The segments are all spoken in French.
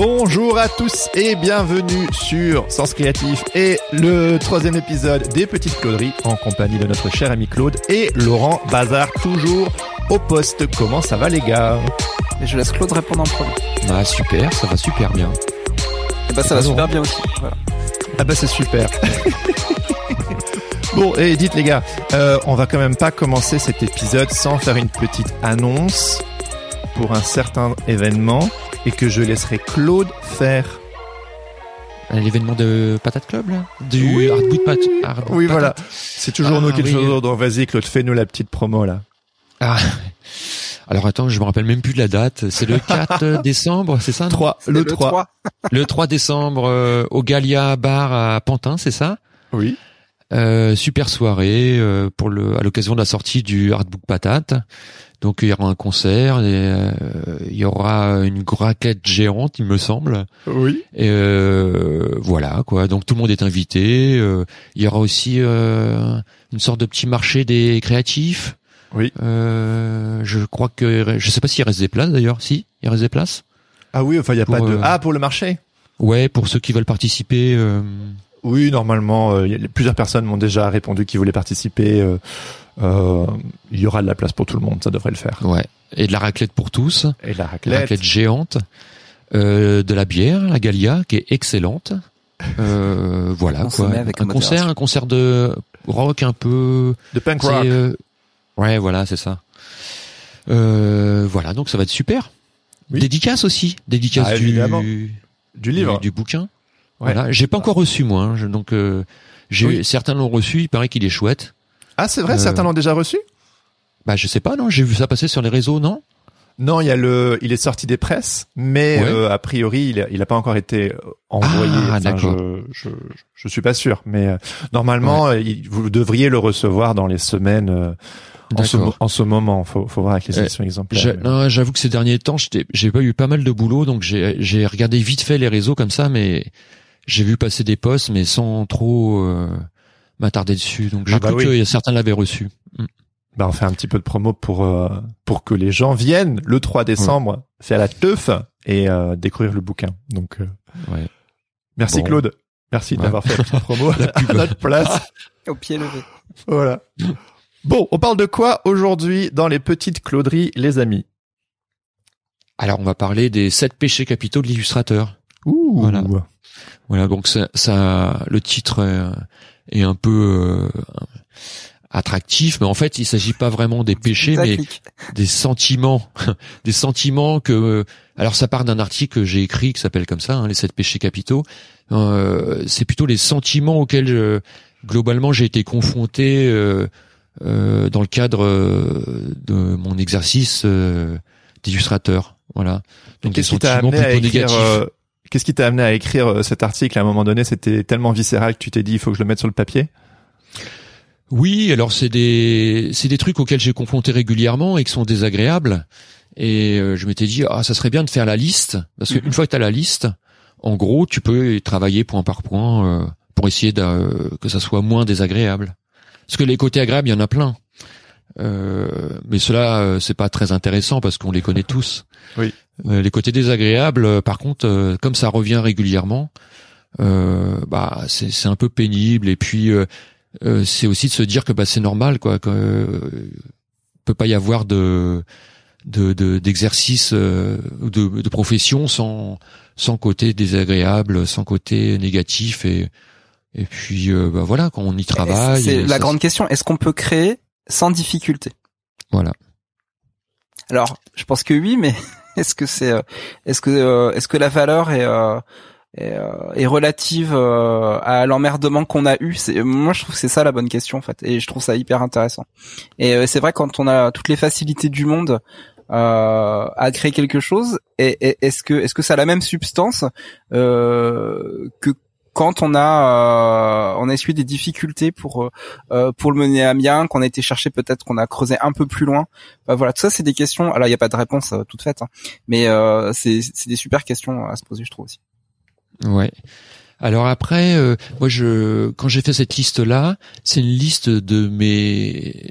Bonjour à tous et bienvenue sur Sens Créatif et le troisième épisode des Petites Clauderies en compagnie de notre cher ami Claude et Laurent Bazar, toujours au poste. Comment ça va les gars? Et je laisse Claude répondre en premier. Bah super, ça va super bien. Et bah ça va super bien aussi. Voilà. Ah bah c'est super. bon, et dites les gars, euh, on va quand même pas commencer cet épisode sans faire une petite annonce pour un certain événement et que je laisserai Claude faire. L'événement de Patate Club là Du Oui. Hard Boot Pat. Oui, Patate. voilà. C'est toujours Ah, nous qui le faisons. Donc vas-y Claude, fais-nous la petite promo là. Ah. Alors attends, je me rappelle même plus de la date. C'est le 4 décembre, c'est ça non 3, C'est le 3. Le 3 décembre euh, au Galia Bar à Pantin, c'est ça? Oui. Euh, super soirée euh, pour le à l'occasion de la sortie du Hardbook Patate. Donc il y aura un concert, et, euh, il y aura une raquette géante, il me semble. Oui. Et euh, voilà quoi. Donc tout le monde est invité. Euh, il y aura aussi euh, une sorte de petit marché des créatifs. Oui. Euh, je crois que je sais pas s'il reste des places d'ailleurs. Si, il reste des places. Ah oui, enfin il y a Pour, pas de Ah pour le marché. Ouais, pour ceux qui veulent participer. Oui, normalement, euh, plusieurs personnes m'ont déjà répondu qu'ils voulaient participer. euh, euh, il y aura de la place pour tout le monde, ça devrait le faire. ouais. Et de la raclette pour tous. Et la La raclette. raclette géante. Euh, de la bière, la Galia, qui est excellente. Euh, voilà quoi. avec un concert, un concert de rock un peu de punk rock. euh, Ouais, voilà, c'est ça. Euh, voilà, donc ça va être super. Oui. Dédicace aussi, dédicace Ah, du, évidemment. du du livre. du bouquin. Ouais. Voilà, j'ai pas encore reçu moi, hein, je- donc euh, j'ai Oui. certains l'ont reçu, il paraît qu'il est chouette. Ah, c'est vrai, Euh, certains l'ont déjà reçu? Bah je sais pas, non, j'ai vu ça passer sur les réseaux, non? Non, il y a le, il est sorti des presses, mais Ouais. euh, a priori, il il a pas encore été euh, envoyé. Ah, Enfin. Je, je, je suis pas sûr, mais euh, normalement, euh, il- vous devriez le recevoir dans les semaines. euh, en ce, en moment, faut, faut voir avec les Euh, éditions exemplaires. J'avoue que ces derniers temps, j'ai pas eu pas mal de boulot, donc j'ai j'ai regardé vite fait les réseaux comme ça, mais j'ai vu passer des posts, mais sans trop euh, m'attarder dessus. Donc j'ai Ah bah cru oui. que certains l'avaient reçu. Mm. Bah, on fait un petit peu de promo pour euh, pour que les gens viennent le 3 décembre faire la teuf et euh, découvrir le bouquin. Donc, euh, Ouais. merci Bon. Claude. Merci Ouais. d'avoir fait la petite promo à notre place. Au pied levé. Voilà. Bon, on parle de quoi aujourd'hui dans les petites Clauderies, les amis? Alors on va parler des sept péchés capitaux de l'illustrateur. Ouh. Voilà. Voilà, donc ça, ça le titre euh, est un peu euh, attractif, mais en fait il s'agit pas vraiment des péchés, mais des sentiments, des sentiments que. Alors ça part d'un article que j'ai écrit qui s'appelle comme ça, hein, les sept péchés capitaux. Euh, c'est plutôt les sentiments auxquels je- globalement j'ai été confronté euh, euh, dans le cadre euh, de mon exercice euh, d'illustrateur. Voilà. Donc des sentiments plutôt négatifs. Qu'est-ce qui t'a amené à écrire euh, cet article à un moment donné? C'était tellement viscéral que tu t'es dit il faut que je le mette sur le papier? Oui, alors c'est des c'est des trucs auxquels j'ai confronté régulièrement et qui sont désagréables. Et euh, je m'étais dit ah ça serait bien de faire la liste parce qu'une fois que tu as la liste, en gros tu peux y travailler point par point euh, pour essayer de, euh, que ça soit moins désagréable. Parce que les côtés agréables il y en a plein. Euh, mais cela euh, c'est pas très intéressant parce qu'on les connaît tous. Oui. Euh, les côtés désagréables, par contre, euh, comme ça revient régulièrement, euh, bah c'est c'est un peu pénible et puis euh, euh, c'est aussi de se dire que bah c'est normal quoi que euh, peut pas y avoir de de de- d'exercice euh, ou de, de profession sans sans côté désagréable sans côté négatif et et puis euh, bah voilà quand on y travaille C'est la ça- grande question. Est-ce qu'on peut créer sans difficulté voilà Alors, je pense que oui, mais est-ce que c'est, euh, est-ce que, euh, est-ce que la valeur est, euh, est, est relative à l'emmerdement qu'on a eu? C'est, moi, je trouve que c'est ça la bonne question en fait, et je trouve ça hyper intéressant. Et c'est vrai quand on a toutes les facilités du monde euh, à créer quelque chose, et, et- est-ce que est-ce que ça a la même substance euh, que quand on a euh, on a essuyé des difficultés pour euh, euh, pour le mener à bien, qu'on a été chercher peut-être qu'on a creusé un peu plus loin. Bah, voilà, tout ça c'est des questions. Alors il n'y a pas de réponse euh, toute faite, hein, mais euh, c'est c'est des super questions à se poser, je trouve aussi. Ouais. Alors après, moi, je, quand j'ai fait cette liste-là, c'est une liste de mes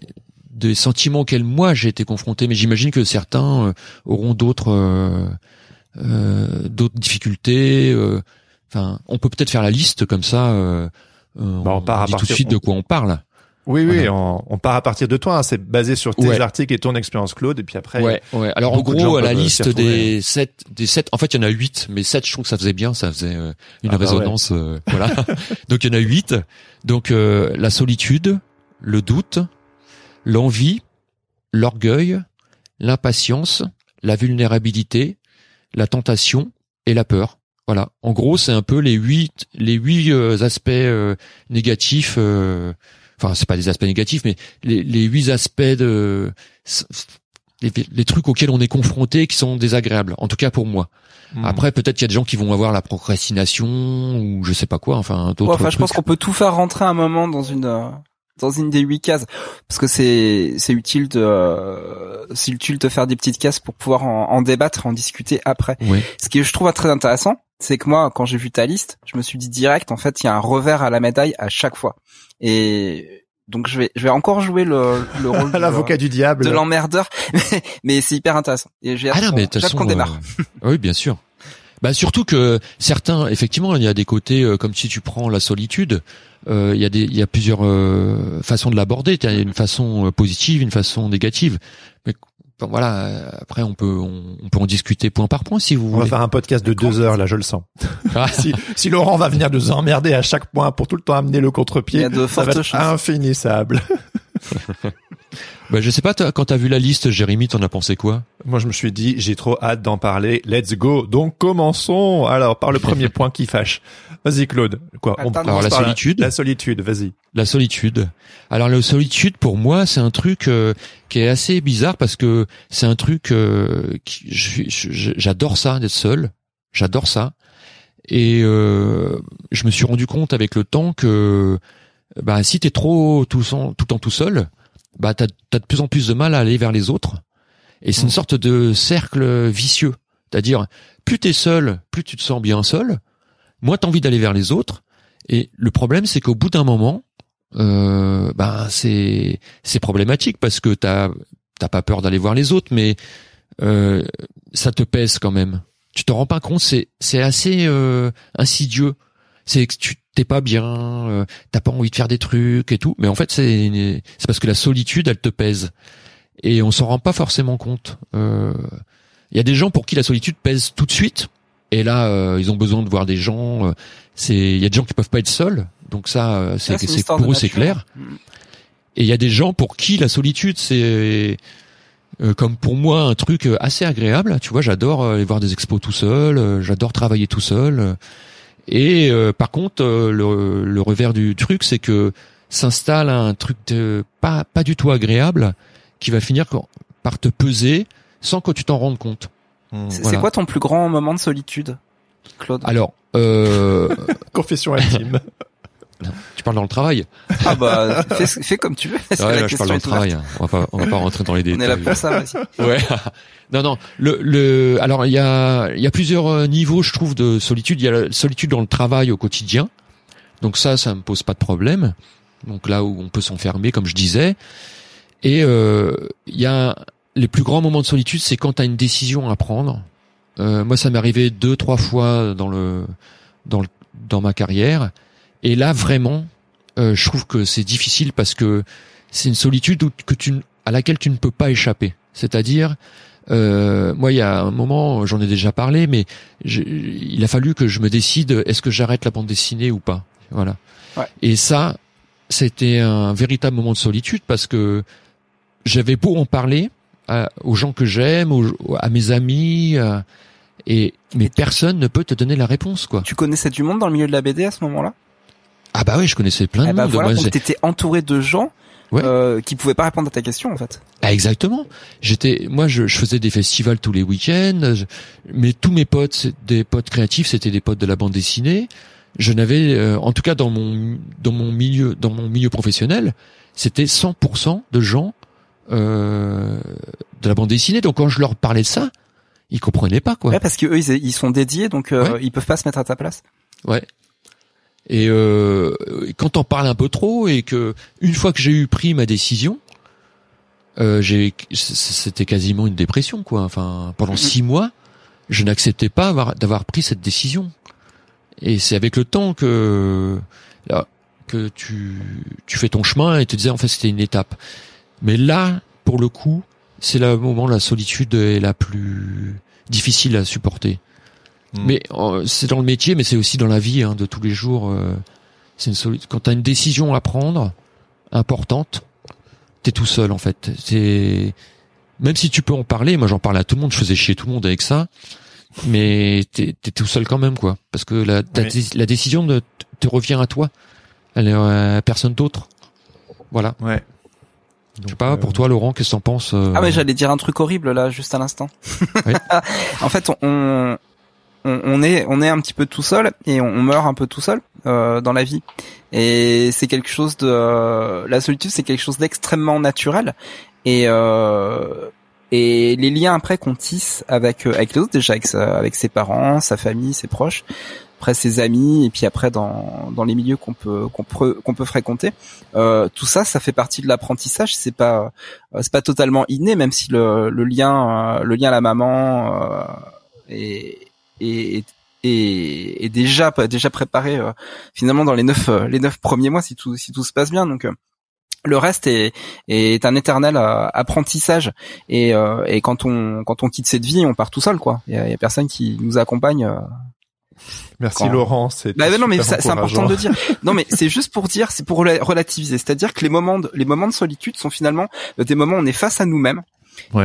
des sentiments auxquels moi j'ai été confronté, mais j'imagine que certains auront d'autres d'autres difficultés. Enfin, on peut peut-être faire la liste comme ça. Euh, euh, Bah, on part à dit tout de suite de quoi on parle. Oui, oui, Voilà. on, on part à partir de toi. hein. C'est basé sur tes Ouais. articles et ton expérience, Claude. Et puis après, Ouais, ouais. Alors en gros, la liste des sept, des sept. En fait, il y en a huit, mais sept, je trouve que ça faisait bien, ça faisait euh, une Ah bah résonance. euh, voilà. Donc il y en a huit. Donc euh, la solitude, le doute, l'envie, l'orgueil, l'impatience, la vulnérabilité, la tentation et la peur. Voilà. En gros, c'est un peu les huit, les huit euh, aspects euh, négatifs. euh, Enfin, c'est pas des aspects négatifs, mais les, les huit aspects de les, les trucs auxquels on est confronté qui sont désagréables. En tout cas pour moi. Hmm. Après, peut-être qu'il y a des gens qui vont avoir la procrastination ou je sais pas quoi. Enfin, d'autres. Ouais, enfin, je pense qu'on peut tout faire rentrer un moment dans une euh, dans une des huit cases parce que c'est c'est utile de euh, c'est utile de faire des petites cases pour pouvoir en, en débattre, en discuter après. Ouais. Ce que je trouve très intéressant, c'est que moi, quand j'ai vu ta liste, je me suis dit direct, en fait, il y a un revers à la médaille à chaque fois. Et donc, je vais, je vais encore jouer le, le rôle de, l'avocat du diable. de l'emmerdeur, mais, mais c'est hyper intéressant. Et j'ai Ah non, mais de qu'on démarre. euh, oui, bien sûr. Bah surtout que certains, effectivement, il y a des côtés euh, comme si tu prends la solitude. euh, il y a des, il y a plusieurs euh, façons de l'aborder. Il y a une façon positive, une façon négative. Mais bon, voilà. Après, on peut, on, on peut en discuter point par point si vous On va voulez. faire un podcast de deux heures, là, je le sens. Ah, si, si Laurent va venir nous emmerder à chaque point pour tout le temps amener le Il contre-pied, y a de ça va fortes être chances. infinissable. bah, je sais pas. Quand t'as vu la liste, Jérémy, t'en as pensé quoi? Moi, je me suis dit, j'ai trop hâte d'en parler. Let's go. Donc, commençons. Alors, par le premier point qui fâche. Vas-y, Claude. Quoi Attends, Alors, la solitude? La solitude, vas-y. La solitude. Alors la solitude pour moi c'est un truc euh, qui est assez bizarre parce que c'est un truc euh, j'adore ça d'être seul, j'adore ça et euh, je me suis rendu compte avec le temps que bah si t'es trop tout, sen- tout le temps tout seul, bah t'as as de plus en plus de mal à aller vers les autres et c'est une Mm. sorte de cercle vicieux, c'est-à-dire plus t'es seul, plus tu te sens bien seul, moins t'as envie d'aller vers les autres et le problème c'est qu'au bout d'un moment euh, ben c'est c'est problématique parce que t'as t'as pas peur d'aller voir les autres, mais euh, ça te pèse quand même. Tu te rends pas compte, c'est c'est assez euh, insidieux. C'est que tu t'es pas bien, euh, t'as pas envie de faire des trucs et tout, mais en fait c'est c'est parce que la solitude elle te pèse et on s'en rend pas forcément compte. Euh, Il y a des gens pour qui la solitude pèse tout de suite et là euh, ils ont besoin de voir des gens. euh, c'est il y a des gens qui peuvent pas être seuls, donc ça euh, c'est pour eux c'est clair. Et il y a des gens pour qui la solitude c'est euh, comme pour moi un truc euh, assez agréable. Tu vois, j'adore euh, aller voir des expos tout seul, euh, j'adore travailler tout seul. Et euh, par contre, euh, le, le revers du truc, c'est que s'installe un truc de, pas pas du tout agréable qui va finir par te peser sans que tu t'en rendes compte. C'est Voilà. c'est quoi ton plus grand moment de solitude, Claude? Alors, euh, Confession intime. tu parles dans le travail. Ah bah fais, fais comme tu veux. Ouais, là, je parle dans le travail. hein. On va pas, on va pas rentrer dans les On est là détails. pour ça aussi. Ouais. non, non. Le, le, alors il y a, il y a plusieurs euh, niveaux, je trouve, de solitude. Il y a la solitude dans le travail au quotidien. Donc ça, ça me pose pas de problème. Donc là où on peut s'enfermer, comme je disais. Et euh, il y a les plus grands moments de solitude, c'est quand tu as une décision à prendre. Euh, moi, ça m'est arrivé deux, trois fois dans le, dans le, dans ma carrière. Et là, vraiment, euh, je trouve que c'est difficile parce que c'est une solitude où- que tu, à laquelle tu ne peux pas échapper. C'est-à-dire, euh, moi, il y a un moment, j'en ai déjà parlé, mais je- il a fallu que je me décide est-ce que j'arrête la bande dessinée ou pas? Voilà. Ouais. Et ça, c'était un véritable moment de solitude parce que j'avais beau en parler à- aux gens que j'aime, à mes amis, à- Et mais personne ne peut te donner la réponse quoi. Tu connaissais du monde dans le milieu de la BD à ce moment-là? Ah bah oui, je connaissais plein de Eh bah monde. voilà, Moi, t'étais entouré de gens Ouais. euh, qui pouvaient pas répondre à ta question en fait. Ah, exactement. J'étais, moi, je, je faisais des festivals tous les week-ends, mais tous mes potes, des potes créatifs, c'était des potes de la bande dessinée. Je n'avais, euh, en tout cas dans mon dans mon milieu dans mon milieu professionnel, c'était 100% de gens euh, de la bande dessinée. Donc quand je leur parlais de ça, ils comprenaient pas quoi. Ouais, parce que eux ils, ils sont dédiés donc euh, Ouais. ils peuvent pas se mettre à ta place. Ouais. Et euh, quand on parle un peu trop et que une fois que j'ai eu pris ma décision, euh, j'ai c'était quasiment une dépression quoi. Enfin, pendant Mhm. six mois, je n'acceptais pas avoir- d'avoir pris cette décision. Et c'est avec le temps que là, que tu tu fais ton chemin et te disais en fait c'était une étape. Mais là, pour le coup, c'est le moment la solitude est la plus difficile à supporter. Mm. Mais euh, c'est dans le métier, mais c'est aussi dans la vie hein, de tous les jours. euh, c'est une soli- quand t'as une décision à prendre importante, t'es tout seul en fait. C'est même si tu peux en parler. Moi, j'en parlais à tout le monde. Je faisais chier tout le monde avec ça. Mais t'es es tout seul quand même, quoi. Parce que la, ta Oui. dé- la décision de, te revient à toi. Elle est à personne d'autre. Voilà. Ouais. Je sais pas, pour toi, Laurent, qu'est-ce que t'en penses euh, Ah mais j'allais dire un truc horrible là juste à l'instant. Oui. en fait, on, on on est on est un petit peu tout seul et on, on meurt un peu tout seul euh, dans la vie. Et c'est quelque chose de euh, la solitude, c'est quelque chose d'extrêmement naturel et euh, et les liens après qu'on tisse avec euh, avec les autres déjà avec avec ses parents, sa famille, ses proches, après ses amis et puis après dans dans les milieux qu'on peut qu'on peut qu'on peut fréquenter, euh, tout ça ça fait partie de l'apprentissage. C'est pas euh, c'est pas totalement inné, même si le, le lien, euh, le lien à la maman euh, est, est, est, est déjà déjà préparé euh, finalement dans les neuf euh, les neuf premiers mois si tout si tout se passe bien. Donc euh, le reste est, est un éternel euh, apprentissage et, euh, et quand on quand on quitte cette vie, on part tout seul quoi. Il y y a personne qui nous accompagne. Merci Quand- Laurent, c'est Bah, non mais c'est important de dire. Non mais c'est juste pour dire, c'est pour rela- relativiser. C'est-à-dire que les moments de, les moments de solitude sont finalement des moments où on est face à nous-mêmes.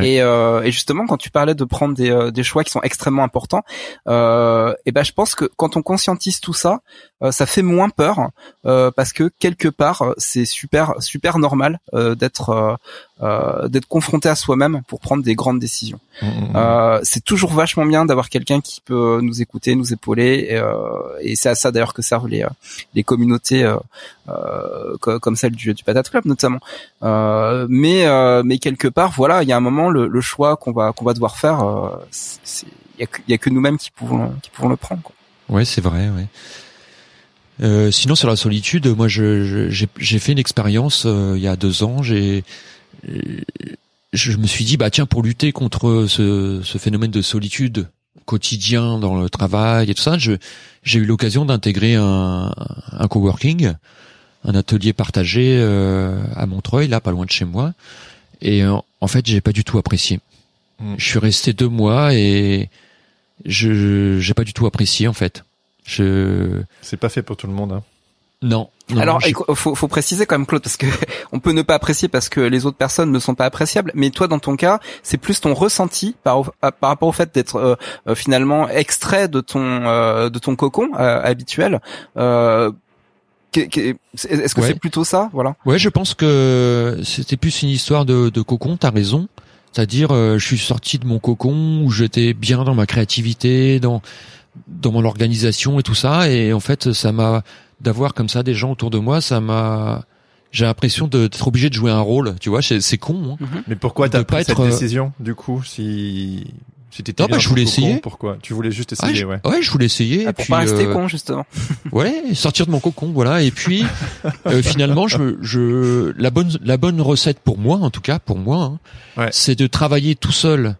Et, euh, et justement, quand tu parlais de prendre des, euh, des choix qui sont extrêmement importants, euh, et ben je pense que quand on conscientise tout ça, euh, ça fait moins peur euh, parce que quelque part c'est super super normal euh, d'être euh, d'être confronté à soi-même pour prendre des grandes décisions. Mm, mm, mm. Euh, c'est toujours vachement bien d'avoir quelqu'un qui peut nous écouter, nous épauler, et, euh, et c'est à ça d'ailleurs que servent les, euh, les communautés euh, euh, co- comme celle du, du Patate Club notamment. Euh, mais euh, mais quelque part, voilà, il y a un moment le, le choix qu'on va qu'on va devoir faire, euh, il y a que, il y a que nous-mêmes qui pouvons qui pouvons le prendre. Quoi. Ouais, c'est vrai. Ouais. Euh, sinon, sur la solitude, moi, je- je- j'ai j'ai fait une expérience euh, il y a deux ans. J'ai je me suis dit, bah tiens, pour lutter contre ce, ce phénomène de solitude quotidien dans le travail et tout ça, j'ai eu l'occasion d'intégrer un, un coworking, un atelier partagé euh, à Montreuil, là, pas loin de chez moi. Et euh, en fait, j'ai pas du tout apprécié. Mm. Je suis resté deux mois et je j'ai pas du tout apprécié en fait. Je C'est pas fait pour tout le monde. Hein. Non. non, Alors, faut, faut préciser quand même Claude, parce que on peut ne pas apprécier parce que les autres personnes ne sont pas appréciables. Mais toi, dans ton cas, c'est plus ton ressenti par, à- par rapport au fait d'être euh, euh, finalement extrait de ton euh, de ton cocon euh, habituel. Euh, Est-ce que Ouais. c'est plutôt ça, voilà Ouais, je pense que c'était plus une histoire de, de cocon. T'as raison. C'est-à-dire, euh, je suis sorti de mon cocon où j'étais bien dans ma créativité, dans dans mon organisation et tout ça. Et en fait, ça m'a d'avoir comme ça des gens autour de moi, ça m'a j'ai l'impression d'être obligé de jouer un rôle. Tu vois, c'est c'est con. hein. Mais pourquoi t'as pas pris cette être, euh, décision du coup si si t'étais Non, bah, je voulais essayer. Pourquoi? Tu voulais juste Ah, essayer, je, ouais. ouais, je voulais essayer. Ah, et Pour puis, pas rester euh, con, justement. Ouais, sortir de mon cocon, voilà. Et puis euh, finalement, je, me- je, la bonne, la bonne recette pour moi, en tout cas pour moi, hein, Ouais. c'est de travailler tout seul,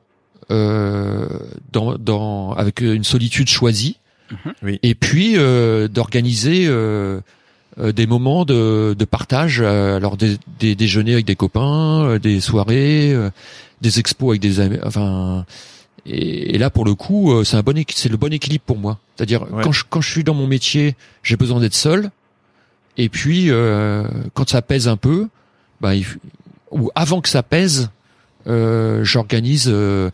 euh, dans, dans, avec une solitude choisie, Mhm. Oui. et puis euh, d'organiser euh, euh, des moments de, de partage, euh, alors des, des déjeuners avec des copains, euh, des soirées, euh, des expos avec des amis, enfin. Et, et là, pour le coup, euh, c'est un bon, c'est le bon équilibre pour moi. C'est-à-dire Ouais. quand je quand je suis dans mon métier, j'ai besoin d'être seul. Et puis euh, quand ça pèse un peu, bah, il ou avant que ça pèse, euh, j'organise euh,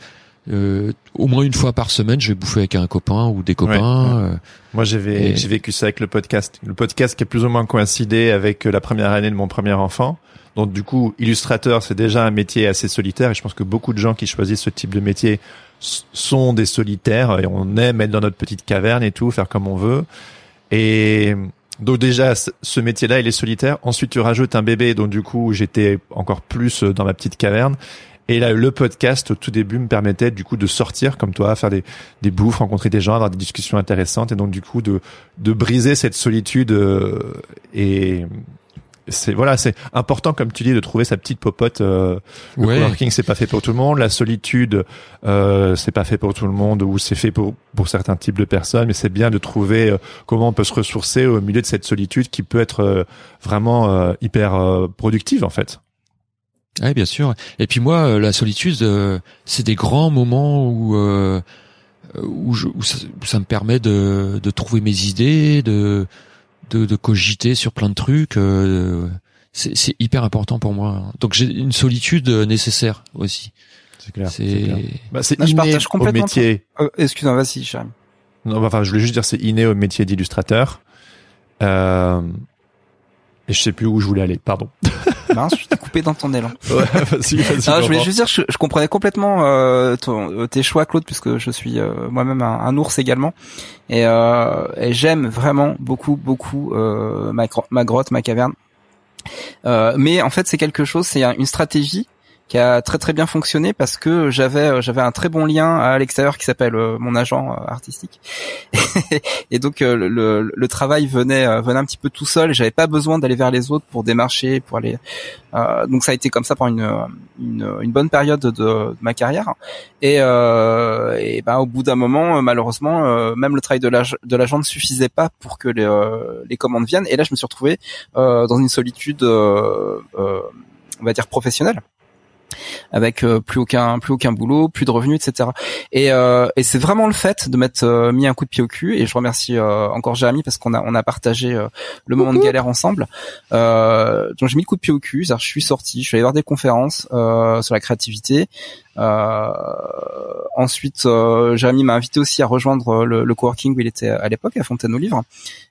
euh, au moins une fois par semaine, je vais bouffer avec un copain ou des copains. Ouais, ouais. Moi, j'ai Et- vécu ça avec le podcast. Le podcast qui a plus ou moins coïncidé avec euh, la première année de mon premier enfant. Donc, du coup, illustrateur, c'est déjà un métier assez solitaire. Et je pense que beaucoup de gens qui choisissent ce type de métier sont des solitaires et on aime être dans notre petite caverne et tout, faire comme on veut. Et donc déjà, ce- ce métier-là, il est solitaire. Ensuite, tu rajoutes un bébé, donc du coup, j'étais encore plus euh, dans ma petite caverne. Et là, le podcast, au tout début, me permettait du coup de sortir comme toi, faire des, des bouffes, rencontrer des gens, avoir des discussions intéressantes, et donc du coup de, de briser cette solitude. euh, et c'est voilà, c'est important, comme tu dis, de trouver sa petite popote. Euh, le Ouais. coworking, c'est pas fait pour tout le monde. La solitude, euh, c'est pas fait pour tout le monde, ou c'est fait pour pour certains types de personnes. Mais c'est bien de trouver euh, comment on peut se ressourcer au milieu de cette solitude qui peut être euh, vraiment euh, hyper euh, productive en fait. Ouais, bien sûr. Et puis moi, euh, la solitude, euh, c'est des grands moments où euh, où, je, où, ça, où ça me permet de, de trouver mes idées, de, de de cogiter sur plein de trucs. euh, c'est c'est hyper important pour moi. Donc j'ai une solitude nécessaire aussi. C'est clair. C'est Bah, c'est Non, je inné partage au métier. Euh, Excuse-moi, vas-y, Jérémy. Non, enfin, je voulais juste dire, c'est inné au métier d'illustrateur. Euh, et je sais plus où je voulais aller. Pardon. Mince, je t'ai coupé dans ton élan. Ouais, vas-y, vas-y. Non, je voulais juste dire, je, je comprenais complètement euh, ton- euh, tes choix, Claude, puisque je suis euh, moi-même un, un ours également, et, euh, et j'aime vraiment beaucoup, beaucoup euh, ma, ma grotte, ma caverne. Euh, mais en fait, c'est quelque chose, c'est un- une stratégie qui a très très bien fonctionné parce que j'avais euh, j'avais un très bon lien à l'extérieur qui s'appelle euh, mon agent euh, artistique. Et donc euh, le, le, le travail venait euh, venait un petit peu tout seul j'avais pas besoin d'aller vers les autres pour démarcher pour aller euh, donc ça a été comme ça pendant une une, une bonne période de, ma carrière. Et et, et ben au bout d'un moment euh, malheureusement euh, même le travail de l'ag- de l'agent ne suffisait pas pour que les euh, les commandes viennent. Et là je me suis retrouvé euh, dans une solitude euh, euh, on va dire professionnelle avec euh, plus aucun plus aucun boulot, plus de revenus, etc. Et, euh, et c'est vraiment le fait de m'être euh, mis un coup de pied au cul. Et je remercie euh, encore Jérémy parce qu'on a on a partagé euh, le moment de galère ensemble. Euh, donc j'ai mis le coup de pied au cul. Je suis sorti, je suis allé voir des conférences euh, sur la créativité. Euh, ensuite, euh, Jérémy m'a invité aussi à rejoindre le, le coworking où il était à l'époque à Fontaine aux Livres.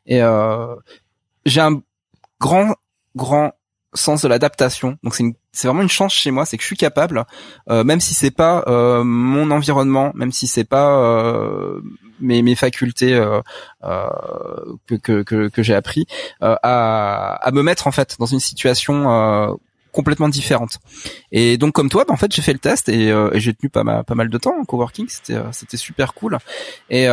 Et euh, j'ai un grand grand sens de l'adaptation. Donc c'est une- c'est vraiment une chance chez moi, c'est que je suis capable, euh, même si c'est pas euh, mon environnement, même si c'est pas euh, mes, mes facultés euh, euh, que, que, que, que j'ai appris, euh, à, à me mettre en fait dans une situation complètement différente. Et donc comme toi, bah, en fait j'ai fait le test et, et j'ai tenu pas mal, pas mal de temps en coworking, c'était c'était super cool. Et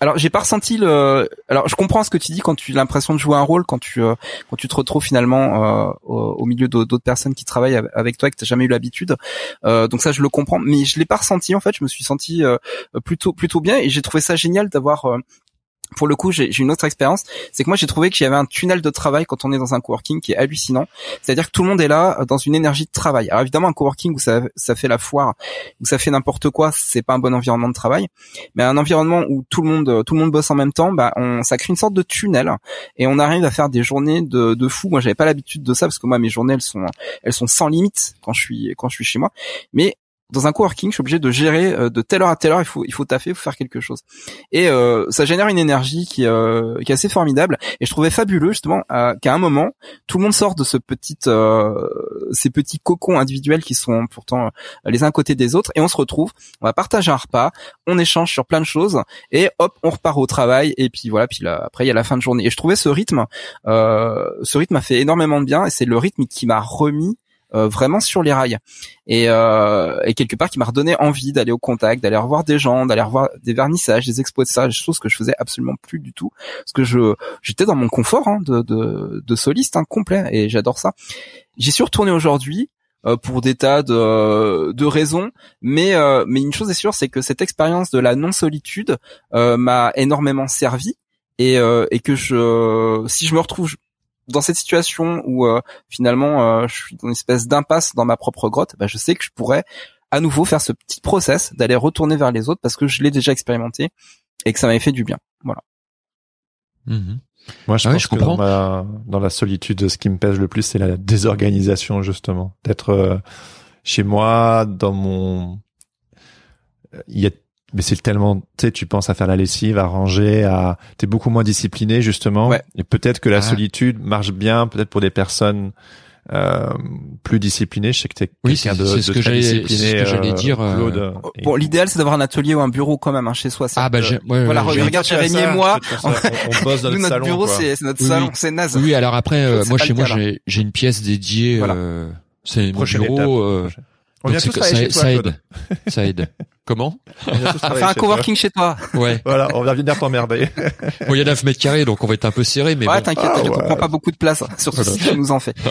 alors j'ai pas ressenti le. Alors je comprends ce que tu dis quand tu as l'impression de jouer un rôle, quand tu euh, quand tu te retrouves finalement euh, au, milieu d'au- d'autres personnes qui travaillent av- avec toi et que t'as jamais eu l'habitude. Euh, donc ça je le comprends, mais je l'ai pas ressenti en fait. Je me suis senti euh, plutôt plutôt bien et j'ai trouvé ça génial d'avoir. Pour le coup, j'ai j'ai une autre expérience, c'est que moi j'ai trouvé qu'il y avait un tunnel de travail quand on est dans un coworking qui est hallucinant. C'est-à-dire que tout le monde est là euh, dans une énergie de travail. Alors évidemment, un coworking où ça, ça fait la foire, où ça fait n'importe quoi, c'est pas un bon environnement de travail. Mais un environnement où tout le monde, tout le monde bosse en même temps, bah, on, ça crée une sorte de tunnel et on arrive à faire des journées de, de fou. Moi, j'avais pas l'habitude de ça parce que moi, mes journées, elles sont, elles sont sans limite quand je suis, quand je suis chez moi. Mais dans un coworking, je suis obligé de gérer euh, de telle heure à telle heure. Il faut, il faut taffer, il faut faire quelque chose. Et euh, ça génère une énergie qui, euh, qui est assez formidable. Et je trouvais fabuleux justement qu'à un moment, tout le monde sort de ce petit, euh, ces petits cocons individuels qui sont pourtant euh, les uns côté des autres, et on se retrouve. On va partager un repas, on échange sur plein de choses, et hop, on repart au travail. Et puis voilà. Puis là, après, il y a la fin de journée. Et je trouvais ce rythme, euh, ce rythme a fait énormément de bien, et c'est le rythme qui m'a remis vraiment sur les rails et, euh, et quelque part qui m'a redonné envie d'aller au contact, d'aller revoir des gens, d'aller revoir des vernissages, des expos, etc. Des choses que je faisais absolument plus du tout parce que je j'étais dans mon confort hein, de, de, de soliste hein, complet et j'adore ça. J'y suis retourné aujourd'hui euh, pour des tas de, de raisons, mais euh, mais une chose est sûre, c'est que cette expérience de la non solitude euh, m'a énormément servi et, euh, et que je si je me retrouve dans cette situation où euh, finalement euh, je suis dans une espèce d'impasse dans ma propre grotte, bah, je sais que je pourrais à nouveau faire ce petit process d'aller retourner vers les autres parce que je l'ai déjà expérimenté et que ça m'avait fait du bien. Voilà. Mhm. Moi, je Ah pense je que comprends. dans, ma- dans la solitude, ce qui me pèse le plus, c'est la désorganisation, justement. D'être euh, chez moi, dans mon il y a mais c'est tellement, tu sais, tu penses à faire la lessive, à ranger, à, t'es beaucoup moins discipliné justement. Ouais. Et peut-être que la Ah. solitude marche bien, peut-être pour des personnes euh, plus disciplinées. Je sais que t'es Oui, quelqu'un c'est- de, c'est ce de que très j'allais- discipliné. c'est ce que j'allais euh, dire, euh, Bon, l'idéal c'est d'avoir un atelier ou un bureau quand même hein, chez soi. Ah bah euh, j'ai, ouais, voilà, ouais, regarde Jérémy et moi, on, on bosse dans nous notre notre salon. bureau quoi. c'est c'est notre Oui, salon, oui. c'est naze. Oui, alors après, euh, moi chez moi j'ai j'ai une pièce dédiée. Voilà. euh, c'est mon Prochaine bureau. On vient tous travailler ça, chez toi, ça Claude. aide, ça aide. Comment On vient tous travailler faire un chez toi. coworking chez toi. Ouais. Voilà, on va venir t'emmerder. Bon, il y a 9 mètres carrés, donc on va être un peu serré, mais ouais, bon. t'inquiète, Ah, t'inquiète, on ouais. prend pas beaucoup de place, surtout Voilà. si tu nous en fais.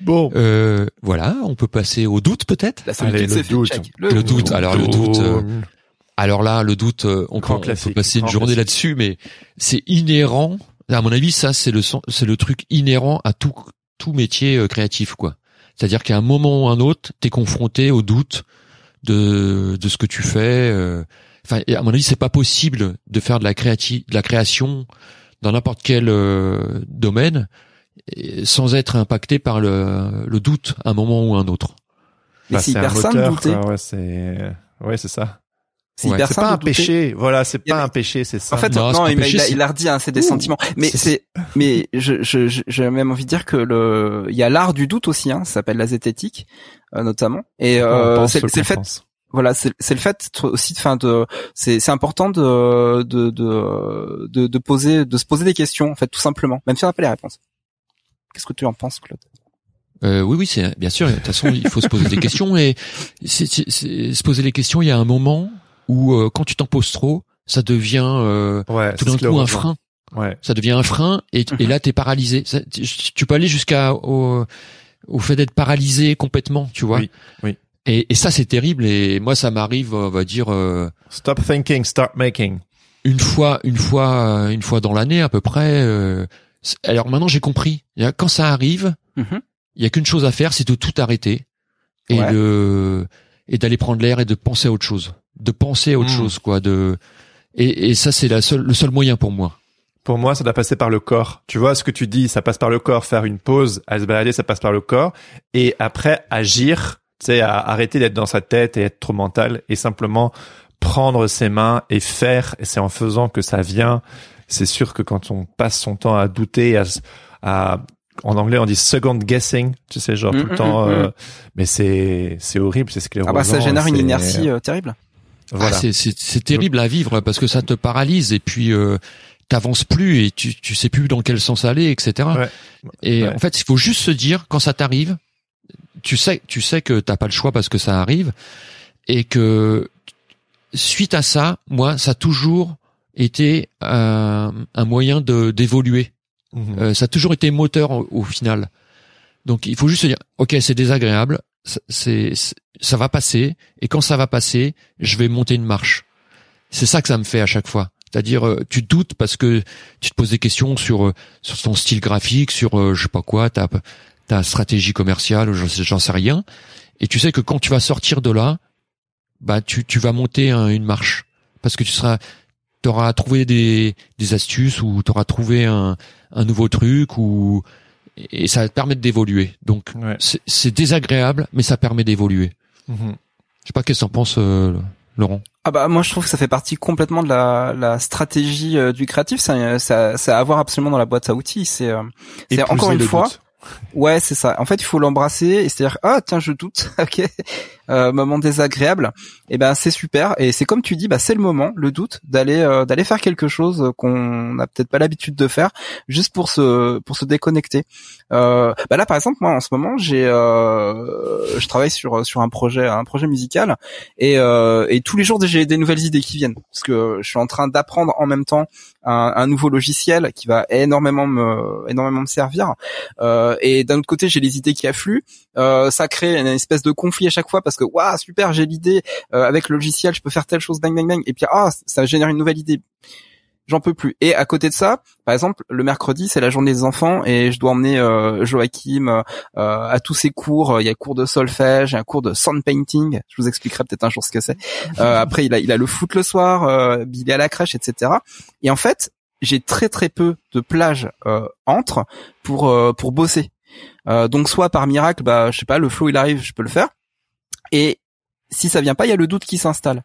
Bon. Euh, voilà, on peut passer au doute peut-être? Allez, le doute. check. Le doute, alors le doute, euh, Alors là, le doute, euh, on, peut, on passer une grand journée là-dessus, mais c'est inhérent. À mon avis, ça c'est le son- c'est le truc inhérent à tout tout métier euh, créatif, quoi. C'est-à-dire qu'à un moment ou un autre, t'es confronté au doute de de ce que tu fais. euh. Enfin, à mon avis, c'est pas possible de faire de la créati de la création dans n'importe quel euh, domaine sans être impacté par le, le doute à un moment ou un autre. Mais Bah, c'est un hyper simple de moteur, douter. quoi. Ouais, c'est, ouais, c'est ça. C'est Ouais, pas un péché. Voilà, c'est pas un péché, c'est ça. En fait, Non, non, il, péché, il a, c'est- il a redit, hein, c'est des Ouh. sentiments. Mais C'est- mais je, je, je- j'ai même envie de dire que le, il y a l'art du doute aussi, hein, ça s'appelle la zététique, euh, notamment. Et euh, c'est ce c'est le fait, pense. voilà, c'est le fait de- aussi, enfin, de, c'est c'est important de, de, de, de, de poser, de se poser des questions, en fait, tout simplement, même si on n'a pas les réponses. Qu'est-ce que tu en penses, Claude? Euh, oui, oui, c'est bien sûr. De toute façon, il faut se poser des questions et c'est, c'est- c'est- se poser les questions. Il y a un moment où, euh, quand tu t'en poses trop, ça devient euh, Ouais, tout d'un coup un frein. Ouais. Ça devient un frein et, et là t'es paralysé. Ça- tu, tu peux aller jusqu'à au, au fait d'être paralysé complètement, tu vois. Oui, oui. Et, et ça c'est terrible. Et moi ça m'arrive, on va dire euh, Stop thinking, start making. une fois, une fois, euh, une fois dans l'année à peu près. euh, alors maintenant j'ai compris. Il y a- Quand ça arrive, Mhm. il y a qu'une chose à faire, c'est de tout arrêter et Ouais. de et d'aller prendre l'air et de penser à autre chose, de penser à autre Mm. chose quoi. De et, et ça c'est la seule, le seul moyen pour moi. Pour moi, ça doit passer par le corps. Tu vois, ce que tu dis, ça passe par le corps. Faire une pause, à se balader, ça passe par le corps. Et après, agir, tu sais, à arrêter d'être dans sa tête et être trop mental et simplement prendre ses mains et faire. Et c'est en faisant que ça vient. C'est sûr que quand on passe son temps à douter, à, à en anglais, on dit second guessing, tu sais, genre tout le mm, temps. mm, euh, mais c'est c'est horrible, c'est sclérosant. Ah bah ça génère une inertie euh, terrible. Voilà. Ah, c'est, c'est, c'est terrible à vivre parce que ça te paralyse et puis euh, t'avances plus et tu, tu sais plus dans quel sens aller, etc. Ouais. Et Ouais. en fait, il faut juste se dire quand ça t'arrive, tu sais, tu sais que t'as pas le choix parce que ça arrive et que suite à ça, moi, ça a toujours été un, un moyen de d'évoluer. Mhm. Euh, ça a toujours été moteur au, au final. Donc il faut juste se dire, ok, c'est désagréable, c'est, ça va passer, et quand ça va passer, je vais monter une marche. C'est ça que ça me fait à chaque fois. C'est-à-dire, euh, tu te doutes parce que tu te poses des questions sur euh, sur ton style graphique, sur euh, je sais pas quoi, ta ta stratégie commerciale, j'en sais, rien, et tu sais que quand tu vas sortir de là, bah tu tu vas monter un- une marche parce que tu seras t'auras trouvé des des astuces ou t'auras trouvé un un nouveau truc ou et ça va te permettre d'évoluer. Donc Ouais. c'est désagréable, mais ça permet d'évoluer. Mhm. Je sais pas qu'est-ce que t'en penses, euh, Laurent? Ah bah moi je trouve que ça fait partie complètement de la, la stratégie euh, du créatif. Ça, ça, ça a à voir absolument dans la boîte à outils. C'est euh, encore une fois. doute. Ouais, c'est ça. En fait, il faut l'embrasser et se dire ah tiens je doute, ok, euh, moment désagréable. Et ben c'est super et c'est comme tu dis, bah c'est le moment, le doute, d'aller euh, d'aller faire quelque chose qu'on n'a peut-être pas l'habitude de faire, juste pour se pour se déconnecter. Euh, bah là par exemple moi en ce moment j'ai euh, je travaille sur sur un projet un projet musical et euh, et tous les jours j'ai des nouvelles idées qui viennent parce que je suis en train d'apprendre en même temps un, nouveau logiciel qui va énormément me énormément me servir. Euh, et d'un autre côté, j'ai les idées qui affluent. Euh, ça crée une espèce de conflit à chaque fois parce que waouh super, j'ai l'idée euh, avec le logiciel, je peux faire telle chose, bang bang bang. Et puis ah ça génère une nouvelle idée. J'en peux plus. Et à côté de ça, par exemple, le mercredi, c'est la journée des enfants et je dois emmener euh, Joachim euh, à tous ses cours. Il y a cours de solfège, il y a un cours de sound painting. Je vous expliquerai peut-être un jour ce que c'est. Euh, après, il a, il a le foot le soir, euh, il est à la crèche, etc. Et en fait, j'ai très très peu de plages euh, entre pour euh, pour bosser. Euh, donc soit par miracle, bah je sais pas, le flow il arrive, je peux le faire. Et si ça vient pas, il y a le doute qui s'installe.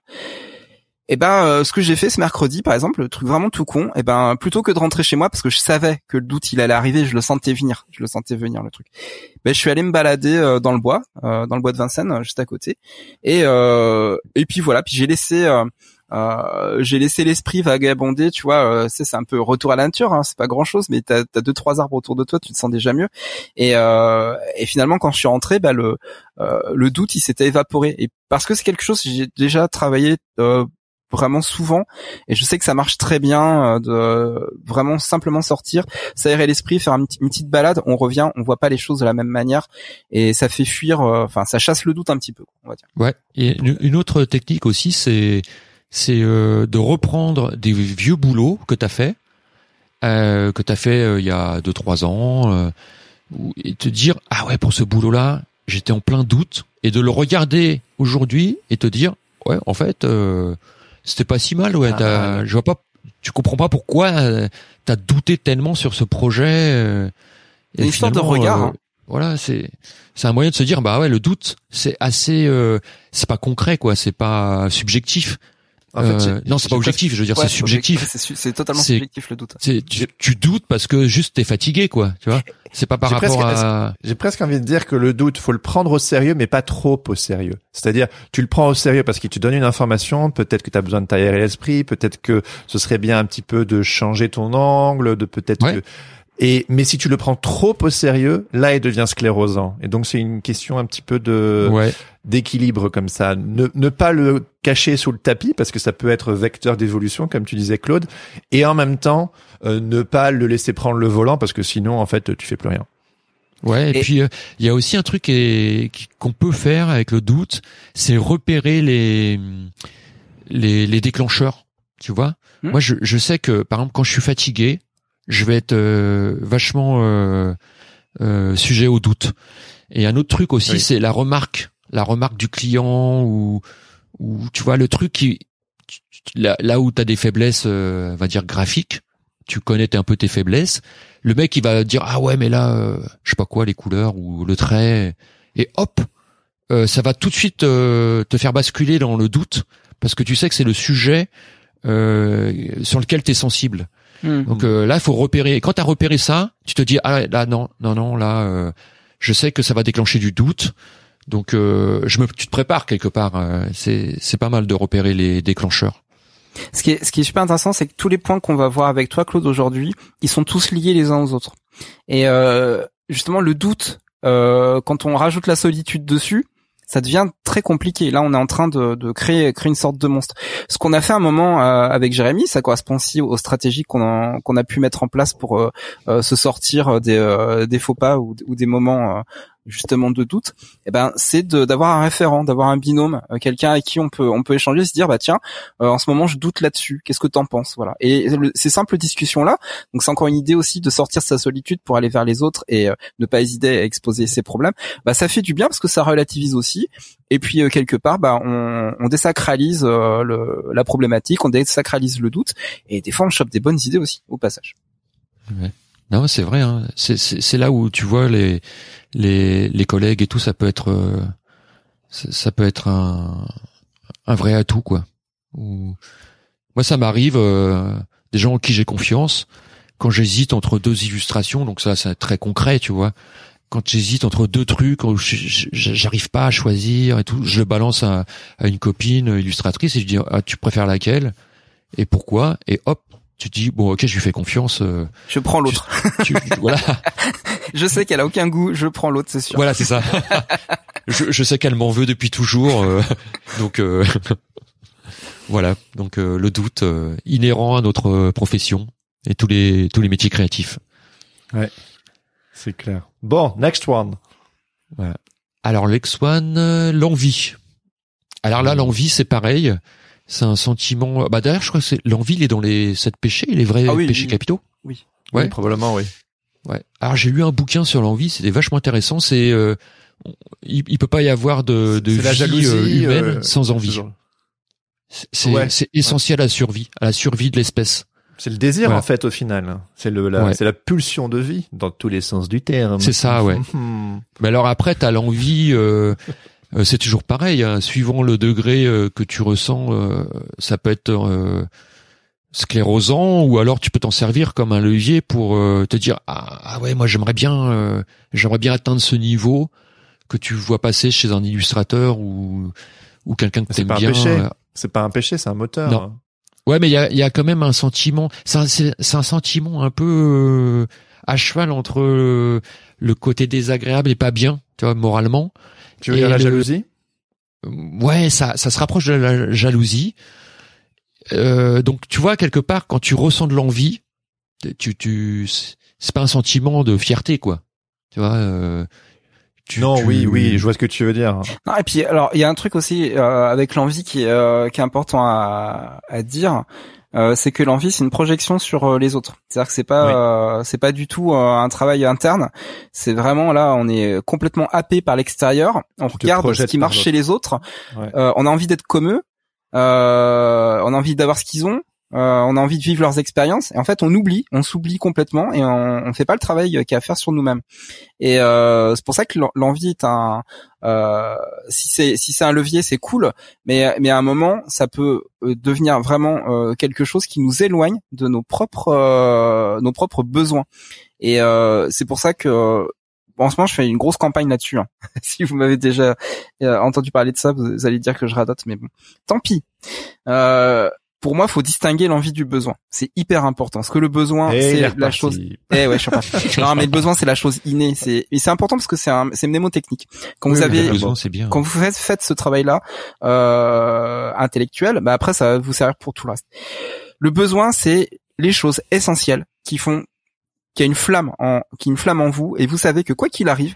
Et eh ben, euh, ce que j'ai fait ce mercredi, par exemple, le truc vraiment tout con, et eh ben, plutôt que de rentrer chez moi parce que je savais que le doute il allait arriver, je le sentais venir, je le sentais venir le truc. Ben, je suis allé me balader euh, dans le bois, euh, dans le bois de Vincennes, juste à côté, et et puis voilà, puis j'ai laissé. j'ai laissé l'esprit vagabonder, tu vois. c'est un peu retour à la nature, hein, c'est pas grand chose, mais t'as as deux trois arbres autour de toi, tu te sens déjà mieux. Et, et finalement, quand je suis rentré, bah le le doute, il s'était évaporé. Et parce que c'est quelque chose que j'ai déjà travaillé vraiment souvent. Et je sais que ça marche très bien euh, de vraiment simplement sortir s'aérer l'esprit faire une, petite balade. On revient on voit pas les choses de la même manière. Et ça fait fuir euh, enfin ça chasse le doute un petit peu on va dire. Ouais. Et une autre technique aussi c'est c'est euh, de reprendre des vieux boulots que tu as fait euh, que tu as fait il y a deux trois ans et te dire ah ouais pour ce boulot là j'étais en plein doute et de le regarder aujourd'hui et te dire ouais en fait c'était pas si mal, ouais. Ah, je vois pas, tu comprends pas pourquoi euh, t'as douté tellement sur ce projet. Euh, et une histoire de regard. Euh, hein. Voilà, c'est c'est un moyen de se dire bah ouais, le doute, c'est assez, c'est pas concret quoi, c'est pas subjectif. En fait, euh, non, c'est pas objectif. Je veux dire, c'est subjectif. C'est totalement subjectif le doute. Tu, tu, doutes parce que juste t'es fatigué, quoi. Tu vois. C'est pas par rapport à. J'ai presque envie de dire que le doute, faut le prendre au sérieux, mais pas trop au sérieux. C'est-à-dire, tu le prends au sérieux parce qu'il te donne une information. Peut-être que tu as besoin de t'aérer l'esprit. Peut-être que ce serait bien un petit peu de changer ton angle, de peut-être que et mais si tu le prends trop au sérieux, là il devient sclérosant. Et donc c'est une question un petit peu de d'équilibre comme ça. Ne, ne pas le cacher sous le tapis parce que ça peut être vecteur d'évolution comme tu disais Claude. Et en même temps euh, ne pas le laisser prendre le volant parce que sinon en fait tu fais plus rien. Ouais, et, puis euh, il y a aussi un truc qu'on peut faire avec le doute, c'est repérer les, les, les déclencheurs. Tu vois, hmm. moi je, je sais que par exemple quand je suis fatigué, je vais être euh, vachement euh, euh, sujet au doute. Et un autre truc aussi, c'est la remarque, la remarque du client ou ou tu vois le truc qui là, là où tu as des faiblesses, on va dire graphiques, tu connais un peu tes faiblesses. Le mec il va dire ah ouais mais là je sais pas quoi les couleurs ou le trait et hop ça va tout de suite te faire basculer dans le doute parce que tu sais que c'est le sujet sur lequel tu es sensible. Hmm. Donc euh, là, il faut repérer. Et quand tu as repéré ça, tu te dis ah là non non non là, euh, je sais que ça va déclencher du doute. Donc euh, je me, tu te prépares quelque part. c'est c'est pas mal de repérer les déclencheurs. Ce qui est ce qui est super intéressant, c'est que tous les points qu'on va voir avec toi, Claude, aujourd'hui, ils sont tous liés les uns aux autres. Et justement, le doute, quand on rajoute la solitude dessus, ça devient très compliqué. Là, on est en train de, créer, une sorte de monstre. Ce qu'on a fait un moment euh, avec Jérémy, ça correspond aussi aux stratégies qu'on a, pu mettre en place pour euh, euh, se sortir des, faux pas ou des moments justement de doute, eh ben c'est d'avoir un référent, d'avoir un binôme, euh, quelqu'un avec qui on peut on peut échanger, se dire bah tiens, euh, en ce moment je doute là-dessus, qu'est-ce que t'en penses, voilà. Et ces simples discussions là, donc c'est encore une idée aussi de sortir sa solitude pour aller vers les autres et euh, ne pas hésiter à exposer ses problèmes. Bah ça fait du bien parce que ça relativise aussi. Et puis quelque part, bah on, on désacralise le, la problématique, on désacralise le doute et des fois on chope des bonnes idées aussi au passage. Ouais. Non, c'est vrai. Hein. C'est là où tu vois les les, les collègues et tout, ça peut être euh, ça peut être un, un vrai atout quoi. moi ça m'arrive euh, des gens en qui j'ai confiance quand j'hésite entre deux illustrations, donc ça c'est très concret, tu vois. Quand j'hésite entre deux trucs, j'arrive pas à choisir et tout, je le balance à, à une copine illustratrice et je dis ah tu préfères laquelle? Et pourquoi? Et hop tu dis bon ok je lui fais confiance euh, je prends l'autre. voilà. Je sais qu'elle a aucun goût je prends l'autre c'est sûr. Voilà c'est ça. Je, je, sais qu'elle m'en veut depuis toujours euh, donc euh, voilà. Donc le doute inhérent à notre profession et tous les tous les métiers créatifs. Ouais. C'est clair. Bon next one. Voilà. alors next one l'envie. Alors là l'envie c'est pareil c'est un sentiment. Bah d'ailleurs, je crois que c'est l'envie, il est dans les sept péchés, les vrais ah péchés capitaux. Oui. Ouais. probablement, oui. Ouais. Alors j'ai lu un bouquin sur l'envie, c'était vachement intéressant. C'est euh, il, il, peut pas y avoir de, de vie la jalousie, euh, humaine euh, sans envie. C'est c'est essentiel à la survie, à la survie de l'espèce. C'est le désir en fait au final. C'est le la, c'est la pulsion de vie dans tous les sens du terme. C'est ça, ouais. Mais alors après, t'as l'envie. Euh, c'est toujours pareil. Hein, suivant le degré euh, que tu ressens, euh, ça peut être euh, sclérosant ou alors tu peux t'en servir comme un levier pour te dire ah, ah, ouais moi j'aimerais bien j'aimerais bien atteindre ce niveau que tu vois passer chez un illustrateur ou ou quelqu'un que t'aimes bien. C'est pas un péché, c'est un moteur. Non. Ouais, mais il y a, y a quand même un sentiment. C'est un, un, sentiment un peu à cheval entre le côté désagréable et pas bien, tu vois, moralement. Tu veux dire la jalousie? Ouais, ça, ça se rapproche de la jalousie. Euh, donc, tu vois, quelque part, quand tu ressens de l'envie, tu, tu, c'est pas un sentiment de fierté, quoi. Tu vois. Euh, tu, non, oui, oui, je vois ce que tu veux dire. Non, et puis alors il y a un truc aussi euh, avec l'envie qui, euh, qui est important à, à dire, euh, c'est que l'envie c'est une projection sur euh, les autres. C'est-à-dire que c'est pas euh, c'est pas du tout un travail interne. C'est vraiment là on est complètement happé par l'extérieur. On regarde ce qui marche chez les autres. on a envie d'être comme eux. on a envie d'avoir ce qu'ils ont. Euh, on a envie de vivre leurs expériences et en fait on oublie, on s'oublie complètement et on, on fait pas le travail qu'il y a à faire sur nous-mêmes. Et euh, c'est pour ça que l'envie est un, euh, si c'est si c'est un levier c'est cool, mais mais à un moment ça peut devenir vraiment quelque chose qui nous éloigne de nos propres nos propres besoins. Et c'est pour ça que en ce moment, je fais une grosse campagne là-dessus. Hein. si vous m'avez déjà entendu parler de ça, vous, allez dire que je radote, mais bon, tant pis. Euh, pour moi, faut distinguer l'envie du besoin. C'est hyper important. Parce que le besoin, c'est la chose. Eh ouais, je pas. non, mais le besoin, c'est la chose innée. C'est et c'est important parce que c'est un, c'est mnémotechnique. Quand vous avez, bien. quand vous faites, faites ce travail-là euh, intellectuel, bah après, ça va vous servir pour tout le reste. Le besoin, c'est les choses essentielles qui font qu'il y a une flamme en, qui une flamme en vous, et vous savez que quoi qu'il arrive,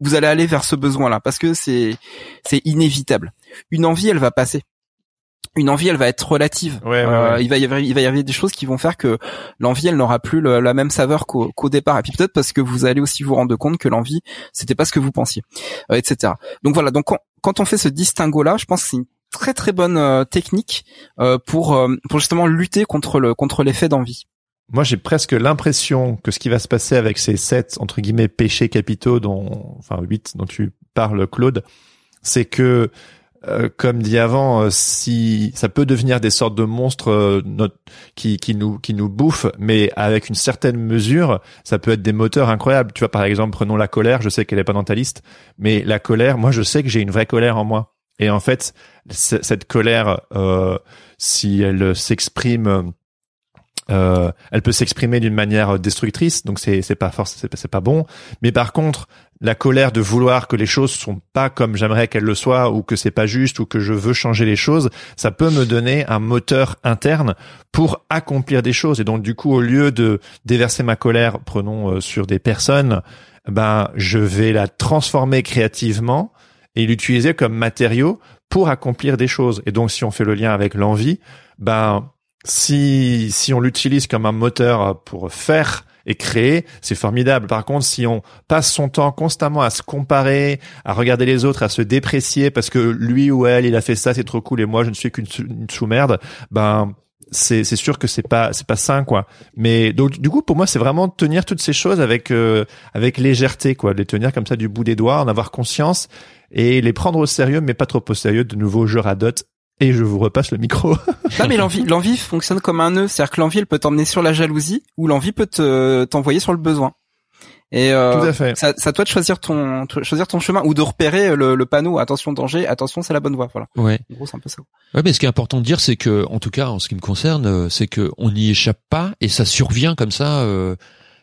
vous allez aller vers ce besoin-là parce que c'est c'est inévitable. Une envie, elle va passer une envie elle va être relative. Euh, il va y avoir il va y avoir des choses qui vont faire que l'envie elle n'aura plus la même saveur qu'au départ. Et puis peut-être parce que vous allez aussi vous rendre compte que l'envie c'était pas ce que vous pensiez euh, etc donc voilà donc quand, on fait ce distinguo là je pense que c'est une très très bonne euh, technique pour pour justement lutter contre le contre l'effet d'envie. Moi, j'ai presque l'impression que ce qui va se passer avec ces sept entre guillemets péchés capitaux, dont enfin huit dont tu parles, Claude, c'est que euh, comme dit avant, euh, si ça peut devenir des sortes de monstres euh, qui, qui nous qui nous bouffent, mais avec une certaine mesure, ça peut être des moteurs incroyables. Tu vois, par exemple, prenons la colère. Je sais qu'elle est pas dans ta liste, mais la colère, moi, je sais que j'ai une vraie colère en moi. Et en fait, cette colère, si elle s'exprime euh, elle peut s'exprimer d'une manière destructrice, donc c'est c'est pas force, c'est pas bon. Mais par contre, la colère de vouloir que les choses sont pas comme j'aimerais qu'elles le soient, ou que c'est pas juste, ou que je veux changer les choses, ça peut me donner un moteur interne pour accomplir des choses. Et donc du coup, au lieu de déverser ma colère, prenons euh, sur des personnes, ben je vais la transformer créativement et l'utiliser comme matériau pour accomplir des choses. Et donc si on fait le lien avec l'envie, ben si si on l'utilise comme un moteur pour faire et créer, c'est formidable. Par contre, si on passe son temps constamment à se comparer, à regarder les autres, à se déprécier parce que lui ou elle, il a fait ça, c'est trop cool et moi je ne suis qu'une sous-merde, ben c'est c'est sûr que c'est pas c'est pas sain quoi. Mais donc du coup pour moi c'est vraiment tenir toutes ces choses avec euh, avec légèreté quoi, les tenir comme ça du bout des doigts, en avoir conscience et les prendre au sérieux mais pas trop au sérieux. De nouveau je radote et je vous repasse le micro. non mais l'envie, l'envie fonctionne comme un nœud, c'est-à-dire que l'envie elle peut t'emmener sur la jalousie ou l'envie peut te t'envoyer sur le besoin. Et euh, Tout à fait. Ça, ça toi de choisir ton choisir ton chemin ou de repérer le, le panneau. Attention danger, attention c'est la bonne voie. Voilà. Ouais. En gros c'est un peu ça. Ouais, mais ce qui est important de dire, c'est que en tout cas en ce qui me concerne, euh, c'est que on n'y échappe pas et ça survient comme ça. Euh, euh,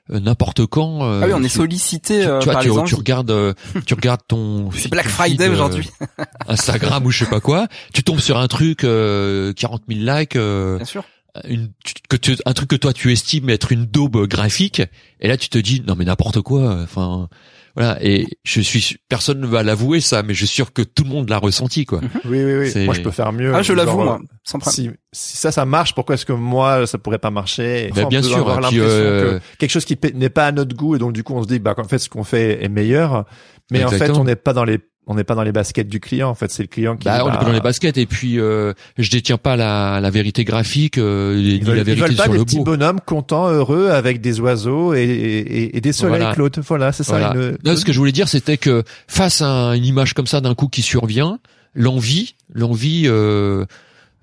n'importe quand. Euh, ah oui, on est sollicité tu, euh, tu, par tu, les tu regardes, tu regardes ton Black Friday aujourd'hui, Instagram ou je sais pas quoi. Tu tombes sur un truc, 40 000 likes. Bien sûr. Une, que tu, un truc que toi tu estimes être une daube graphique, et là tu te dis non mais n'importe quoi. Enfin, voilà, et je suis personne ne va l'avouer ça, mais je suis sûr que tout le monde l'a ressenti quoi. Mhm. Oui oui oui. Moi je peux faire mieux. Ah je l'avoue moi. Sans si, si ça ça marche, pourquoi est-ce que moi ça pourrait pas marcher? Bah, Bien sûr. Avoir l'impression euh... que quelque chose qui n'est pas à notre goût et donc du coup on se dit bah en fait ce qu'on fait est meilleur, mais en fait on n'est pas dans les on n'est pas dans les baskets du client. En fait, c'est le client qui. Bah, on va- est pas dans les baskets et puis euh, je détiens pas la, la vérité graphique euh, ni Ils veulent, la ils vérité veulent pas sur des le petits bonhommes contents, heureux, avec des oiseaux et, et, et des soleils, Voilà. Claude. Voilà, c'est ça. Voilà. une- Non, ce que je voulais dire, c'était que face à une image comme ça d'un coup qui survient, l'envie, l'envie euh,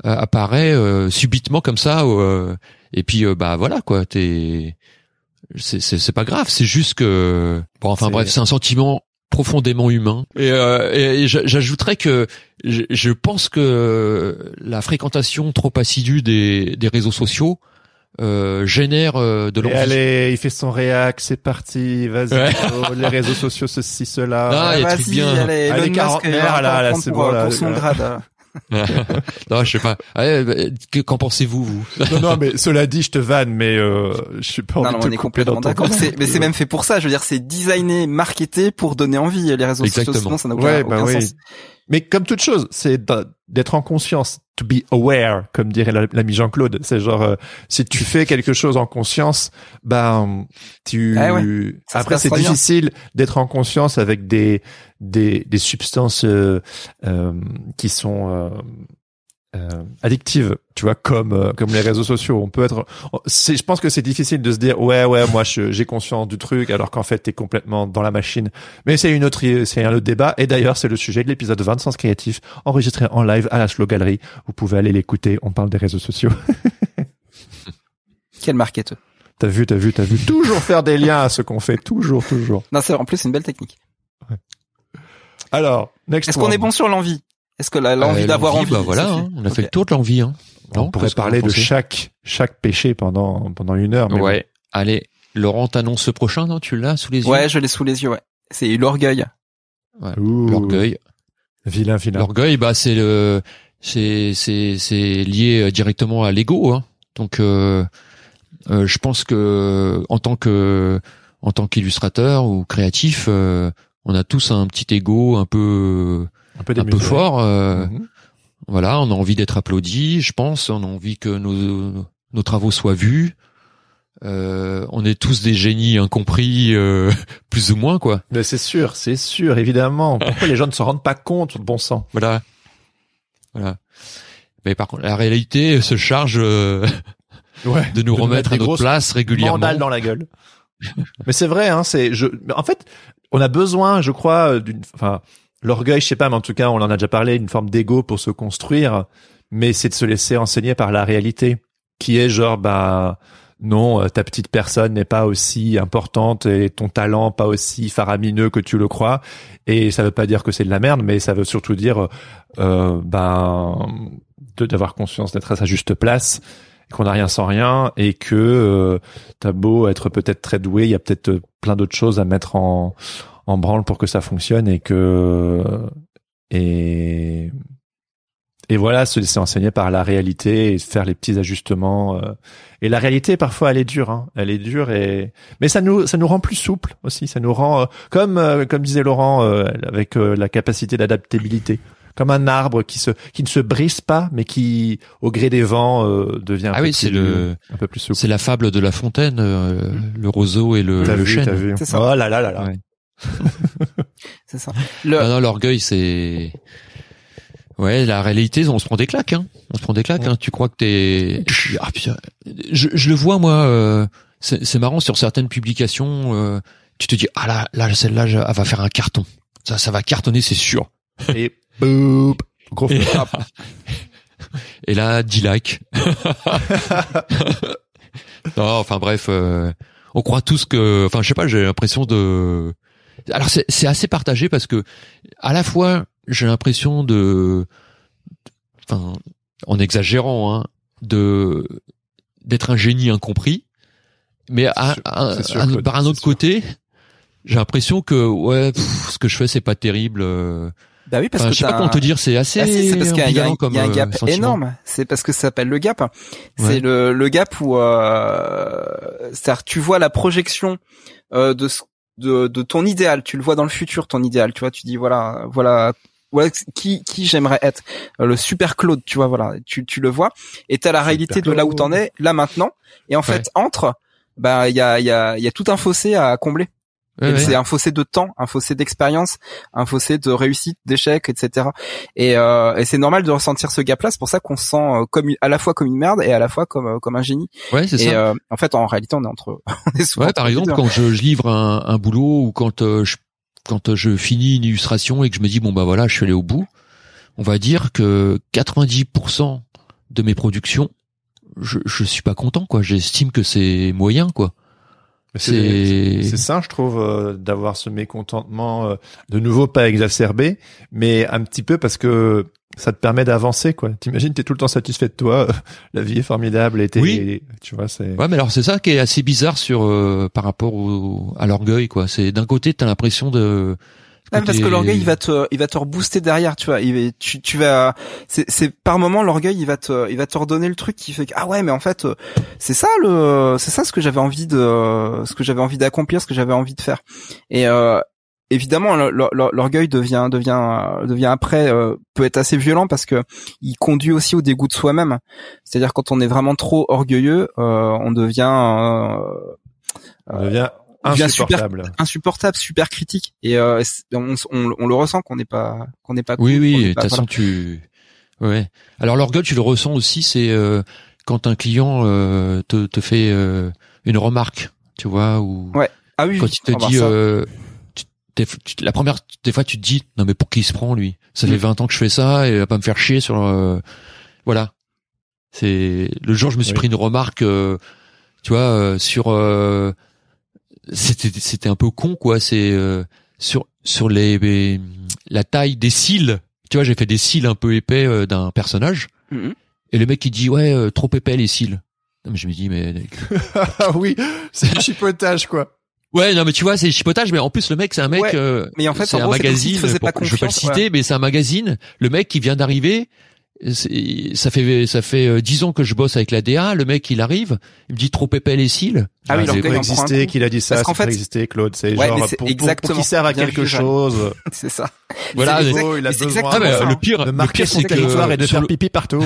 apparaît euh, subitement comme ça. euh, et puis euh, bah voilà quoi, t'es, c'est c'est pas grave, c'est juste que bon enfin bref, c'est un sentiment profondément humain. Et, euh, et, et j'a- j'ajouterais que je, je pense que la fréquentation trop assidue des, des réseaux sociaux euh, génère euh, de Et l'envie. allez, il fait son réac, c'est parti, vas-y, Ouais. oh, les réseaux sociaux, ceci, cela. Ah, trucs Vas-y, bien. allez, Elon Allez, Musk, il va là, là, c'est bon, là, pour son là. grade. Non, je sais pas. Ouais, bah, que- Qu'en pensez-vous, vous? Non, non, mais cela dit, je te vanne, mais euh, je suis pas envie Non, non, de te on est couper complètement dans ton d'accord. Mais c'est même fait pour ça. Je veux dire, c'est designé, marketé pour donner envie les réseaux sociaux. Exactement. Sinon, ça n'a aucun, Ouais, bah aucun oui. sens. Mais comme toute chose, c'est d'être en conscience, to be aware, comme dirait la- l'ami Jean-Claude. C'est genre, euh, si tu fais quelque chose en conscience, ben, tu. Ouais, se Après, c'est difficile d'être en conscience avec des des des substances euh, euh, qui sont euh, addictives, tu vois, comme euh, comme les réseaux sociaux. On peut être, c'est, je pense que c'est difficile de se dire ouais ouais moi je- j'ai conscience du truc alors qu'en fait t'es complètement dans la machine. Mais c'est une autre, c'est un autre débat. Et d'ailleurs c'est le sujet de l'épisode 20 de Sens Créatif enregistré en live à la Slow Gallery. Vous pouvez aller l'écouter. On parle des réseaux sociaux. Quel marketeur. T'as vu, t'as vu, t'as vu. Toujours faire des liens à ce qu'on fait. Toujours, toujours. Non, c'est en plus c'est une belle technique. Alors next. Est-ce qu'on est bon sur l'envie? Est-ce que la- l'envie Euh, d'avoir envie bah voilà, hein, on a fait le tour de l'envie. Hein. On pourrait parler de chaque chaque péché pendant pendant une heure. mais bon. Ouais. Allez, Laurent t'annonce le prochain, non Tu l'as sous les yeux? Ouais, je l'ai sous les yeux. Ouais. C'est l'orgueil. Ouh, L'orgueil. Vilain, vilain. L'orgueil, bah c'est le, c'est c'est c'est lié directement à l'ego. Hein. Donc, euh, euh, je pense que en tant que en tant qu'illustrateur ou créatif, euh, on a tous un petit ego un peu Un peu un peu démesuré. fort. euh, Mhm. Voilà, on a envie d'être applaudi, je pense. On a envie que nos nos travaux soient vus. Euh, on est tous des génies incompris, euh, plus ou moins quoi. Mais c'est sûr, c'est sûr, évidemment. Pourquoi les gens ne se rendent pas compte, bon sang Voilà. Voilà. Mais par contre, la réalité se charge euh, Ouais. de nous De remettre mettre à notre place régulièrement. Mandale dans la gueule. mais c'est vrai, hein. C'est, je, en fait, on a besoin, je crois, d'une, enfin, l'orgueil, je sais pas, mais en tout cas, on en a déjà parlé, une forme d'ego pour se construire. Mais c'est de se laisser enseigner par la réalité, qui est genre, bah, non, euh, ta petite personne n'est pas aussi importante et ton talent pas aussi faramineux que tu le crois. Et ça veut pas dire que c'est de la merde, mais ça veut surtout dire, euh, ben, d'avoir conscience d'être à sa juste place, qu'on n'a rien sans rien, et que euh, t'as beau être peut-être très doué, il y a peut-être euh, plein d'autres choses à mettre en, en branle pour que ça fonctionne, et que et et voilà, se laisser enseigner par la réalité et faire les petits ajustements. euh. Et la réalité, parfois, elle est dure. Hein. Elle est dure et mais ça nous ça nous rend plus souple aussi. Ça nous rend euh, comme euh, comme disait Laurent euh, avec euh, la capacité d'adaptabilité, comme un arbre qui se qui ne se brise pas, mais qui au gré des vents euh, devient un Ah peu oui, plus, c'est le, un peu plus souple. c'est la fable de La Fontaine, euh, le roseau et le, le vu, chêne. vu. Oh là là là là. Ouais. C'est ça. Le, Non, non, l'orgueil, c'est, ouais, la réalité, on se prend des claques, hein. On se prend des claques, hein. Tu crois que t'es, ah, putain. je, je le vois, moi, euh, c'est c'est marrant sur certaines publications, euh, tu te dis, ah là, là, celle-là, elle va faire un carton. Ça, ça va cartonner, c'est sûr. Et boop, gros Et, frappe. et là, 10 likes. non, enfin bref, euh, on croit tous que, enfin, je sais pas, j'ai l'impression de. Alors c'est c'est assez partagé parce que à la fois j'ai l'impression de, enfin, en exagérant, hein, de d'être un génie incompris, mais à, sûr, à- c'est sûr, à- Claude, par un autre sûr. côté, j'ai l'impression que ouais, pff, ce que je fais c'est pas terrible. euh, bah oui, parce Enfin, que je sais pas comment un- te dire, c'est assez Ah si, parce qu'il y a, il y a un- euh, gap sentiment. énorme. C'est parce que ça s'appelle le gap. Ouais. C'est le, le gap où, euh, c'est-à-dire tu vois la projection euh, de, ce- de de ton idéal. Tu le vois dans le futur, ton idéal. Tu vois, tu dis voilà, voilà, voilà qui qui j'aimerais être? Euh, le super Claude, tu vois, voilà, tu tu le vois. Et t'as la réalité de là où t'en es, là maintenant. Et en fait, entre, bah il y a il y a il y a tout un fossé à combler. C'est un fossé de temps, un fossé d'expérience, un fossé de réussite, d'échec, etc. Et, euh, et c'est normal de ressentir ce gap-là. C'est pour ça qu'on se sent euh, comme à la fois comme une merde et à la fois comme euh, comme un génie. Ouais, c'est ça. Euh, en fait, en réalité, on est entre. on est ouais, par exemple, quand je, je, livre un, un, boulot ou quand je quand je finis une illustration et que je me dis bon bah voilà, je suis allé au bout, on va dire que 90% de mes productions, je je suis pas content quoi. J'estime que c'est moyen quoi. C'est ça, je trouve, euh, d'avoir ce mécontentement euh, de nouveau pas exacerbé, mais un petit peu parce que ça te permet d'avancer, quoi. T'imagines, t'es tout le temps satisfait de toi, la vie est formidable, et oui. tu vois, c'est. Ouais, mais alors c'est ça qui est assez bizarre sur euh, par rapport au, à l'orgueil, quoi. C'est d'un côté, t'as l'impression de parce que l'orgueil il va te il va te rebooster derrière tu vois. Il tu tu vas c'est c'est par moment l'orgueil il va te il va te redonner le truc qui fait que ah ouais mais en fait euh, c'est ça le c'est ça ce que j'avais envie de ce que j'avais envie d'accomplir ce que j'avais envie de faire. Et euh, évidemment l'orgueil devient devient devient après euh, peut être assez violent parce que il conduit aussi au dégoût de soi-même. C'est-à-dire quand on est vraiment trop orgueilleux on devient on devient insupportable, super, insupportable, super critique. Et euh, on, on, on, le ressent qu'on n'est pas qu'on n'est pas. Oui, oui. De toute façon, tu. Ouais. Alors l'orgueil, tu le ressens aussi, c'est euh, quand un client euh, te, te fait euh, une remarque, tu vois, ou. Ouais. Ah oui. Quand il te dit. Euh, tu, la première, des fois, tu te dis, non mais pour qui il se prend lui? Ça fait 20 mm. ans que je fais ça et il va pas me faire chier sur. voilà. C'est le jour, je me suis pris une remarque, tu vois, sur c'était c'était un peu con quoi c'est euh, sur sur les, la taille des cils tu vois j'ai fait des cils un peu épais euh, d'un personnage mm-hmm. et le mec il dit ouais euh, trop épais les cils mais je me dis mais ah oui c'est chipotage quoi Ouais, non, mais tu vois, c'est chipotage, mais en plus le mec, c'est un mec, mais en fait, c'est un magazine. je vais pas le citer, mais c'est un magazine. Le mec qui vient d'arriver, ça fait ça fait euh, dix ans que je bosse avec la DA. Le mec, il arrive, il me dit trop épais les cils. Ah oui, il existé qu'il a dit ça. Parce fait, existé, Claude. C'est genre pour, exactement, pour, sert à quelque chose. c'est ça. Voilà. il a besoin. Ah, le pire, de marquer son territoire et de faire pipi partout.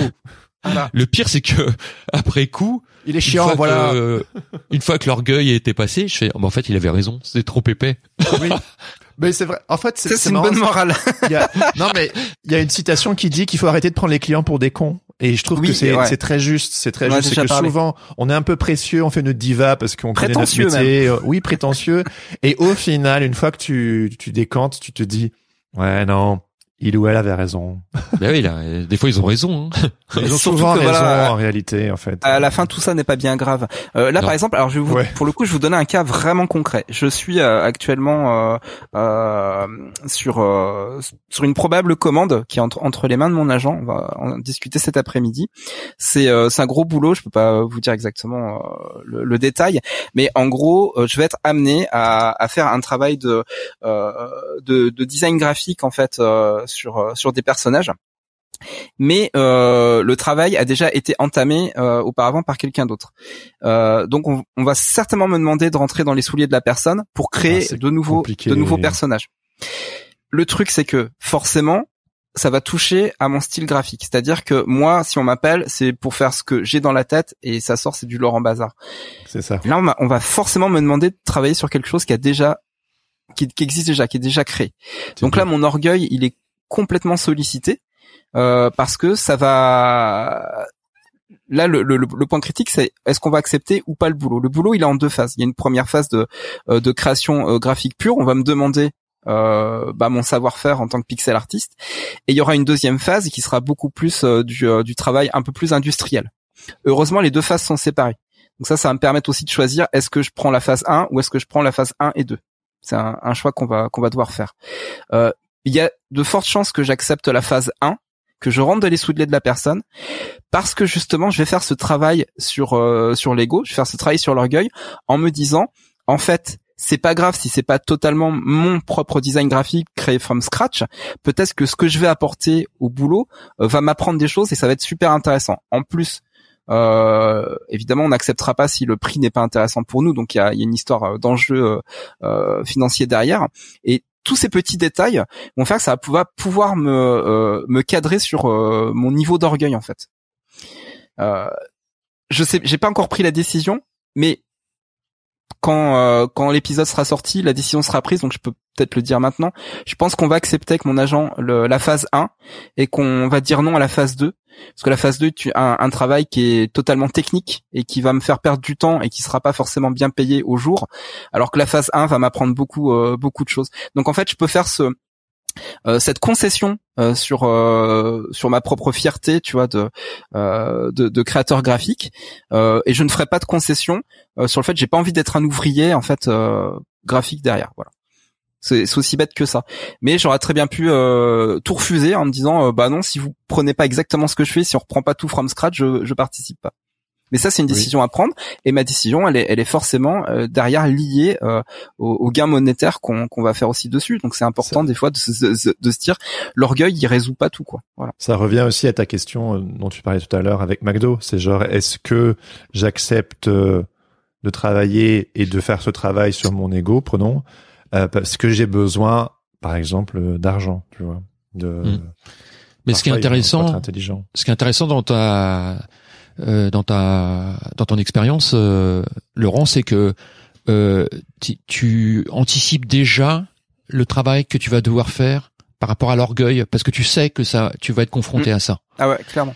Le pire, c'est que après coup, il est chiant. Voilà. une fois que l'orgueil était passé, je fais, oh, en fait, il avait raison. C'était trop épais. Oui. Mais c'est vrai. En fait, c'est une bonne morale. non, mais il y a une citation qui dit qu'il faut arrêter de prendre les clients pour des cons. Et je trouve que c'est c'est très juste. C'est très juste. C'est que souvent, on est un peu précieux, on fait notre diva parce qu'on connaît notre métier. Euh, oui, prétentieux. et au final, une fois que tu tu décantes, tu te dis, ouais, non, il ou elle avait raison. ben oui, là, des fois ils ont raison. Hein. Ils ont souvent raison en réalité, en fait. À la fin, tout ça n'est pas bien grave. Euh, là, par exemple, alors je vais vous, pour le coup, je vais vous donner un cas vraiment concret. Je suis euh, actuellement euh, euh sur sur une probable commande qui est entre, entre les mains de mon agent. On va en discuter cet après-midi. C'est c'est un gros boulot. Je peux pas vous dire exactement le, le, détail, mais en gros, je vais être amené à, à faire un travail de de, de design graphique en fait sur euh, sur des personnages mais euh, le travail a déjà été entamé euh, auparavant par quelqu'un d'autre. donc on, va certainement me demander de rentrer dans les souliers de la personne pour créer ah, de nouveaux de nouveaux personnages. Le truc c'est que forcément ça va toucher à mon style graphique, c'est-à-dire que moi si on m'appelle c'est pour faire ce que j'ai dans la tête et ça sort c'est du Laurent Bazar. C'est ça. Là on, on va forcément me demander de travailler sur quelque chose qui a déjà qui, qui existe déjà, qui est déjà créé. Donc là mon orgueil il est complètement sollicité euh, parce que ça va là le, le, le, point critique c'est est-ce qu'on va accepter ou pas le boulot? Le boulot il est en deux phases. Il y a une première phase de euh, de création euh, graphique pure. On va me demander euh, bah, mon savoir-faire en tant que pixel artiste. Et il y aura une deuxième phase qui sera beaucoup plus du, du travail un peu plus industriel. Heureusement les deux phases sont séparées. Donc ça ça va me permettre aussi de choisir est-ce que je prends la phase 1 ou est-ce que je prends la phase 1 et 2 c'est un, un, choix qu'on va qu'on va devoir faire. Euh, il y a de fortes chances que j'accepte la phase 1, que je rentre dans les souliers de la personne, parce que justement, je vais faire ce travail sur euh, sur l'ego, je vais faire ce travail sur l'orgueil, en me disant, en fait, c'est pas grave si c'est pas totalement mon propre design graphique créé from scratch. Peut-être que ce que je vais apporter au boulot euh, va m'apprendre des choses et ça va être super intéressant. En plus, euh, évidemment, on n'acceptera pas si le prix n'est pas intéressant pour nous. Donc il y a, y a, une histoire d'enjeu euh, financier derrière. Et tous ces petits détails vont faire que ça va pouvoir, me, euh, me cadrer sur euh, mon niveau d'orgueil en fait. Euh, je sais, j'ai pas encore pris la décision, mais quand quand l'épisode sera sorti, la décision sera prise, donc je peux peut-être le dire maintenant. Je pense qu'on va accepter avec mon agent le, la phase 1 et qu'on va dire non à la phase 2 parce que la phase 2 tu as un, travail qui est totalement technique et qui va me faire perdre du temps et qui sera pas forcément bien payé au jour alors que la phase 1 va m'apprendre beaucoup euh, beaucoup de choses. Donc en fait, je peux faire ce euh, cette concession euh, sur sur ma propre fierté, tu vois, de de, de, créateur graphique, et je ne ferai pas de concession sur le fait que j'ai pas envie d'être un ouvrier en fait graphique derrière. Voilà. C'est aussi bête que ça. Mais j'aurais très bien pu euh, tout refuser en me disant euh, bah non, si vous prenez pas exactement ce que je fais, si on reprend pas tout from scratch, je, je participe pas. Mais ça, c'est une décision à prendre, et ma décision, elle est, elle est forcément euh, derrière liée au, au, gain monétaire qu'on va faire aussi dessus. Donc, c'est important des fois de se, de, se dire, l'orgueil, il résout pas tout, quoi. Voilà. Ça revient aussi à ta question dont tu parlais tout à l'heure avec McDo. C'est genre, est-ce que j'accepte de travailler et de faire ce travail sur mon ego, prenons, euh, parce que j'ai besoin, par exemple, d'argent, tu vois. De, hmm. Mais ce qui est intéressant, intelligent. ce qui est intéressant dans ta euh, dans ta dans ton expérience, euh, Laurent, c'est que euh, tu anticipes déjà le travail que tu vas devoir faire par rapport à l'orgueil, parce que tu sais que ça, tu vas être confronté hmm. à ça. Ah ouais, clairement.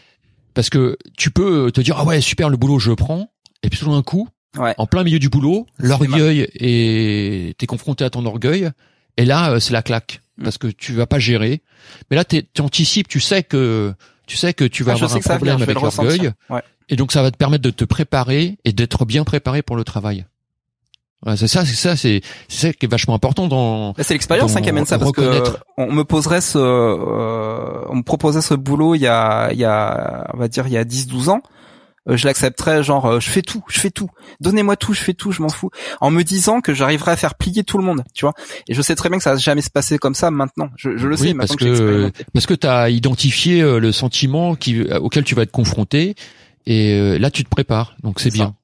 Parce que tu peux te dire ah ouais super le boulot je prends, et puis tout d'un coup en plein milieu du boulot, l'orgueil et t'es confronté à ton orgueil, et là euh, c'est la claque mm. parce que tu vas pas gérer. Mais là tu anticipes, tu sais que tu sais que tu vas ah, avoir un problème avec l'orgueil, et donc ça va te permettre de te préparer et d'être bien préparé pour le travail. c'est ça, c'est ça, c'est c'est ça qui est vachement important dans. C'est l'expérience hein, qui amène ça parce que on me poserait ce, euh, on me proposait ce boulot il y a, il y a, on va dire il y a 10-12 ans. Euh, je l'accepterais genre euh, je fais tout, je fais tout. Donnez-moi tout, je fais tout, je m'en fous. En me disant que j'arriverai à faire plier tout le monde, tu vois. Et je sais très bien que ça va jamais se passer comme ça maintenant. Je, je le sais parce que, parce que tu as identifié euh, le sentiment qui auquel tu vas être confronté et là tu te prépares. Donc c'est bien.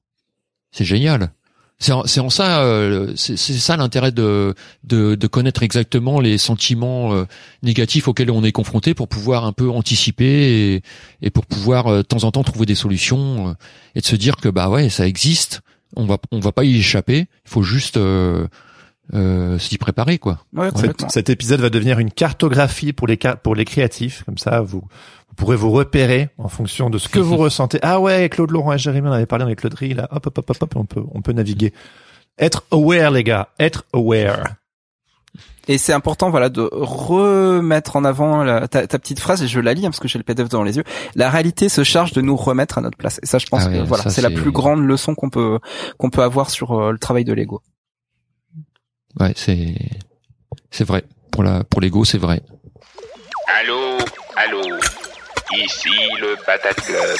C'est génial. C'est en, en, ça, euh, c'est ça l'intérêt de, de, de connaître exactement les sentiments euh, négatifs auxquels on est confronté pour pouvoir un peu anticiper et, et pour pouvoir euh, de temps en temps trouver des solutions et de se dire que bah ouais ça existe, on va on va pas y échapper, il faut juste s'y préparer quoi. Ouais, cet, épisode va devenir une cartographie pour les pour les créatifs, comme ça vous pourrez vous repérer en fonction de ce que vous ressentez. Ah ouais, Claude Laurent et Jérémy, on avait parlé avec Claude Rie, là, hop, hop, hop, hop, hop, on peut, on peut naviguer. Être aware, les gars, être aware. Et c'est important, voilà, de remettre en avant ta, petite phrase, et je la lis hein, parce que j'ai le PDF devant les yeux. La réalité se charge de nous remettre à notre place. Et ça, je pense ah que voilà, c'est la plus grande leçon qu'on peut qu'on peut avoir sur euh, le travail de l'ego. Ouais, c'est c'est vrai. Pour la pour l'ego, c'est vrai. Allô, allô. Ici le Patate Club.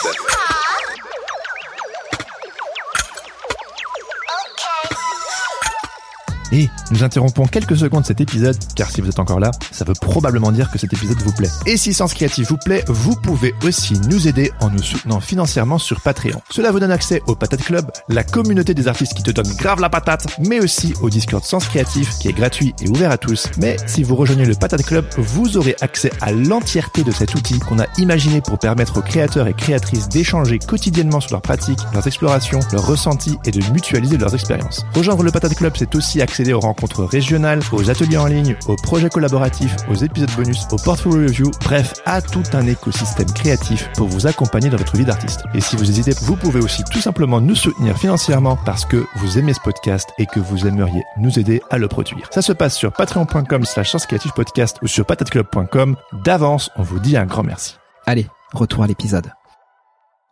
Et nous interrompons quelques secondes cet épisode, car si vous êtes encore là, ça veut probablement dire que cet épisode vous plaît. Et si Sens Créatif vous plaît, vous pouvez aussi nous aider en nous soutenant financièrement sur Patreon. Cela vous donne accès au Patate Club, la communauté des artistes qui te donne grave la patate, mais aussi au Discord Sens Créatif, qui est gratuit et ouvert à tous. Mais si vous rejoignez le Patate Club, vous aurez accès à l'entièreté de cet outil qu'on a imaginé pour permettre aux créateurs et créatrices d'échanger quotidiennement sur leurs pratiques, leurs explorations, leurs ressentis et de mutualiser leurs expériences. Rejoindre le Patate Club, c'est aussi accès accéder aux rencontres régionales, aux ateliers en ligne, aux projets collaboratifs, aux épisodes bonus, aux portfolio review, bref, à tout un écosystème créatif pour vous accompagner dans votre vie d'artiste. Et si vous hésitez, vous pouvez aussi tout simplement nous soutenir financièrement parce que vous aimez ce podcast et que vous aimeriez nous aider à le produire. Ça se passe sur patreon.com slash podcast ou sur patateclub.com. D'avance, on vous dit un grand merci. Allez, retour à l'épisode.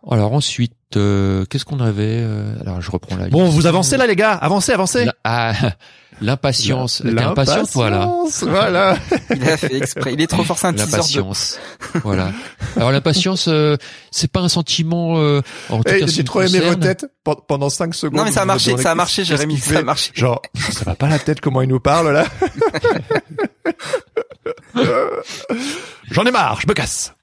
Alors ensuite, euh, qu'est-ce qu'on avait euh, Alors je reprends la. Bon, vous avancez là, les gars. Avancez, avancez. Ah, l'impatience. L'impatience, voilà. Voilà. il a fait exprès. Il est trop fort, c'est un L'impatience. voilà. Alors l'impatience, euh, c'est pas un sentiment. Euh, en tout hey, J'ai trop aimé vos têtes pendant 5 secondes. Non mais ça a marché, ça a marché, Jérémy. Ça a marché. Genre, ça va pas la tête comment il nous parle là. J'en ai marre, je me casse.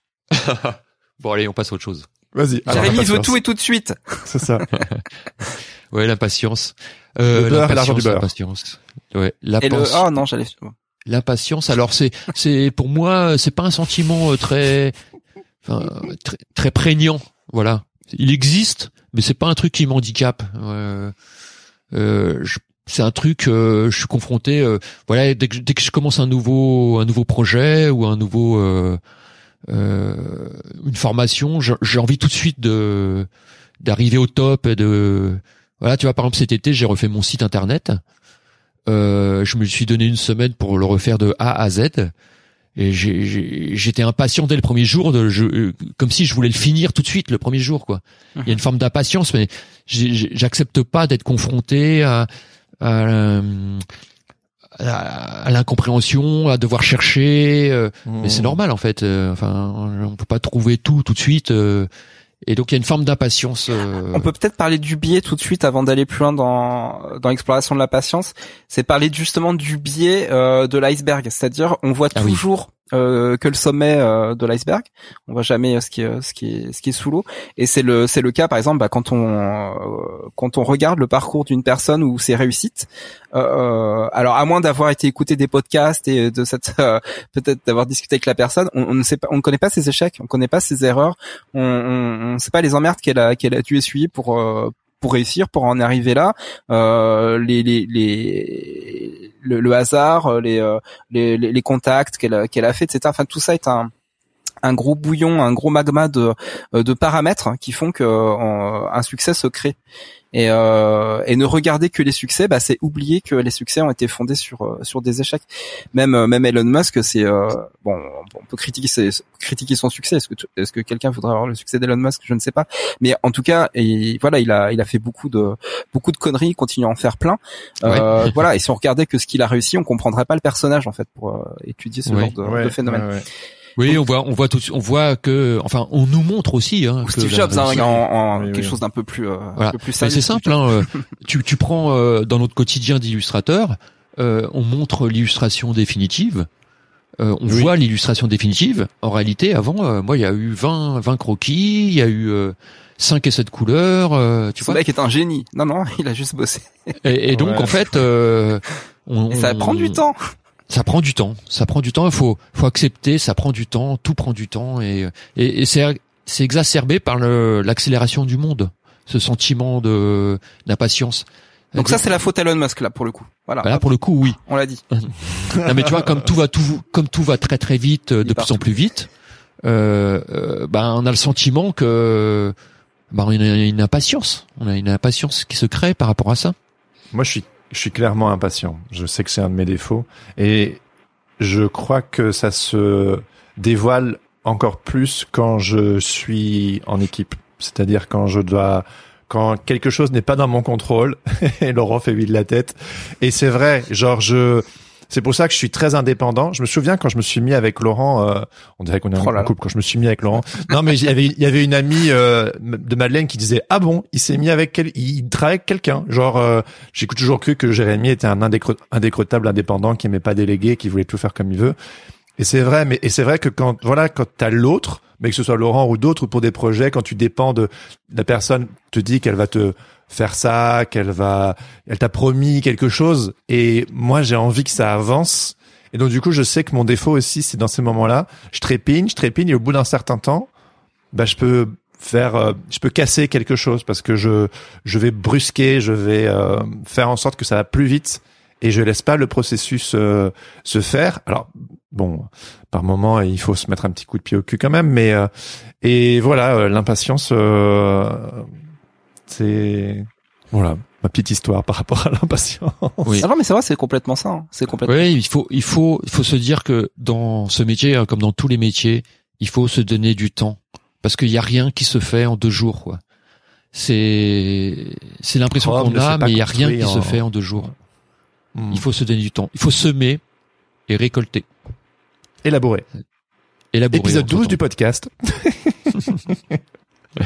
bon allez, on passe à autre chose. Vas-y. Jérémy veut tout et tout de suite. C'est ça. ouais, l'impatience. Euh, le beurre l'argent du beurre. L'impatience. Ouais, la et le... Oh non, j'allais. L'impatience. Alors c'est, c'est pour moi, c'est pas un sentiment euh, très, enfin, très, très prégnant. Voilà. Il existe, mais c'est pas un truc qui m'handicape. Euh, euh, je- c'est un truc, euh, je suis confronté. euh, voilà, dès que, dès que je commence un nouveau un nouveau projet ou un nouveau euh, une formation, j'ai envie tout de suite de d'arriver au top et de voilà. Tu vois, par exemple cet été, j'ai refait mon site internet. Euh, je me suis donné une semaine pour le refaire de A à Z. Et j'étais impatient dès le premier jour, de, je, euh, comme si je voulais le finir tout de suite le premier jour. quoi. Il y a une forme d'impatience, mais j'accepte pas d'être confronté à, à, euh, à- à l'incompréhension, à devoir chercher. euh, Mais c'est normal en fait. euh, enfin, on peut pas trouver tout tout de suite. euh, et donc il y a une forme d'impatience. euh, On peut peut-être parler du biais tout de suite avant d'aller plus loin dans dans l'exploration de la patience. C'est parler justement du biais euh, de l'iceberg, c'est-à-dire on voit Ah oui. Euh, que le sommet euh, de l'iceberg, on voit jamais euh, ce qui ce qui ce qui est sous l'eau. Et c'est le c'est le cas par exemple bah, quand on euh, quand on regarde le parcours d'une personne ou ses réussites. euh, alors à moins d'avoir été écouter des podcasts et de cette peut-être d'avoir discuté avec la personne, on, ne sait pas, on ne connaît pas ses échecs, on ne connaît pas ses erreurs, on, on, on sait pas les emmerdes qu'elle a qu'elle a dû essuyer pour pour réussir, pour en arriver là, euh, les, le, hasard, les, euh, les, contacts qu'elle qu'elle a fait, etc. Enfin, tout ça est un un gros bouillon, un gros magma de, euh, de paramètres hein, qui font que euh, un succès se crée. Et, euh, et ne regarder que les succès, bah, c'est oublier que les succès ont été fondés sur euh, sur des échecs. Même euh, même Elon Musk, c'est euh, bon, on peut critiquer ses, critiquer son succès. Est-ce que est-ce que quelqu'un voudrait avoir le succès d'Elon Musk? Je ne sais pas. Mais en tout cas, et voilà, il a il a fait beaucoup de beaucoup de conneries, il continue à en faire plein. Euh, voilà. Et si on regardait que ce qu'il a réussi, on comprendrait pas le personnage en fait pour euh, étudier ce Ouais. genre de, de phénomène. Oui, on voit, on voit tout, on voit que, enfin, on nous montre aussi. Hein, que Steve Jobs, hein, en, en Oui, quelque oui. chose d'un peu plus, euh, un Voilà. peu plus Mais sérieux. c'est simple. Hein, euh, tu, tu prends euh, dans notre quotidien d'illustrateur, euh, on montre l'illustration définitive. Euh, on Oui. voit l'illustration définitive. En réalité, avant, euh, moi, il y a eu 20, 20 croquis, il y a eu euh, 5 essais de couleurs. euh, tu Ce vois. mec est un génie. Non, non, il a juste bossé. Et, et donc, Ouais. en fait, euh, on, Et ça on- prend du temps. Ça prend du temps. Ça prend du temps. Il faut, faut accepter. Ça prend du temps. Tout prend du temps. Et, et, et c'est, c'est exacerbé par le, l'accélération du monde. Ce sentiment de d'impatience. Donc ça, c'est la faute à Elon Musk là pour le coup. Voilà. Bah là, pour le coup, oui. On l'a dit. Non, mais tu vois, comme tout va tout, comme tout va très très vite, euh, Il de part plus en plus vite, euh, euh, bah, on a le sentiment que, bah, on a une impatience. On a une impatience qui se crée par rapport à ça. Moi, je suis, je suis clairement impatient. Je sais que c'est un de mes défauts. Et je crois que ça se dévoile encore plus quand je suis en équipe. C'est-à-dire quand je dois, quand quelque chose n'est pas dans mon contrôle. et Laurent fait oui de la tête. Et c'est vrai, genre je, c'est pour ça que je suis très indépendant. Je me souviens quand je me suis mis avec Laurent, euh, on dirait qu'on est Oh en là. couple quand je me suis mis avec Laurent. Non, mais il y avait, il y avait une amie euh, de Madeleine qui disait ah bon, il s'est mis avec quel, il travaille avec quelqu'un. Genre, euh, j'ai toujours cru que Jérémy était un indécro- indécrottable indépendant qui aimait pas déléguer, qui voulait tout faire comme il veut. Et c'est vrai, mais et c'est vrai que quand voilà, quand t'as l'autre, mais que ce soit Laurent ou d'autres, ou pour des projets, quand tu dépends de la personne te dit qu'elle va te faire ça, qu'elle va, elle t'a promis quelque chose, et moi j'ai envie que ça avance. Et donc du coup, je sais que mon défaut aussi, c'est dans ces moments-là, je trépigne, je trépigne, et au bout d'un certain temps, bah je peux faire, euh, je peux casser quelque chose parce que je je vais brusquer, je vais euh, faire en sorte que ça va plus vite et je laisse pas le processus euh, se faire. Alors bon, par moment il faut se mettre un petit coup de pied au cul quand même, mais euh, et voilà euh, l'impatience, euh, c'est voilà ma petite histoire par rapport à l'impatience. Oui. Ah non, mais c'est vrai, c'est complètement ça. hein. C'est complètement. Oui, il faut, il faut, il faut se dire que dans ce métier, hein, comme dans tous les métiers, il faut se donner du temps parce qu'il y a rien qui se fait en deux jours. Quoi. C'est, c'est l'impression qu'on a, mais il y a rien qui se fait en deux jours. Hmm. Il faut se donner du temps. Il faut semer et récolter. élaborer. Élaborer. Épisode 12 du podcast.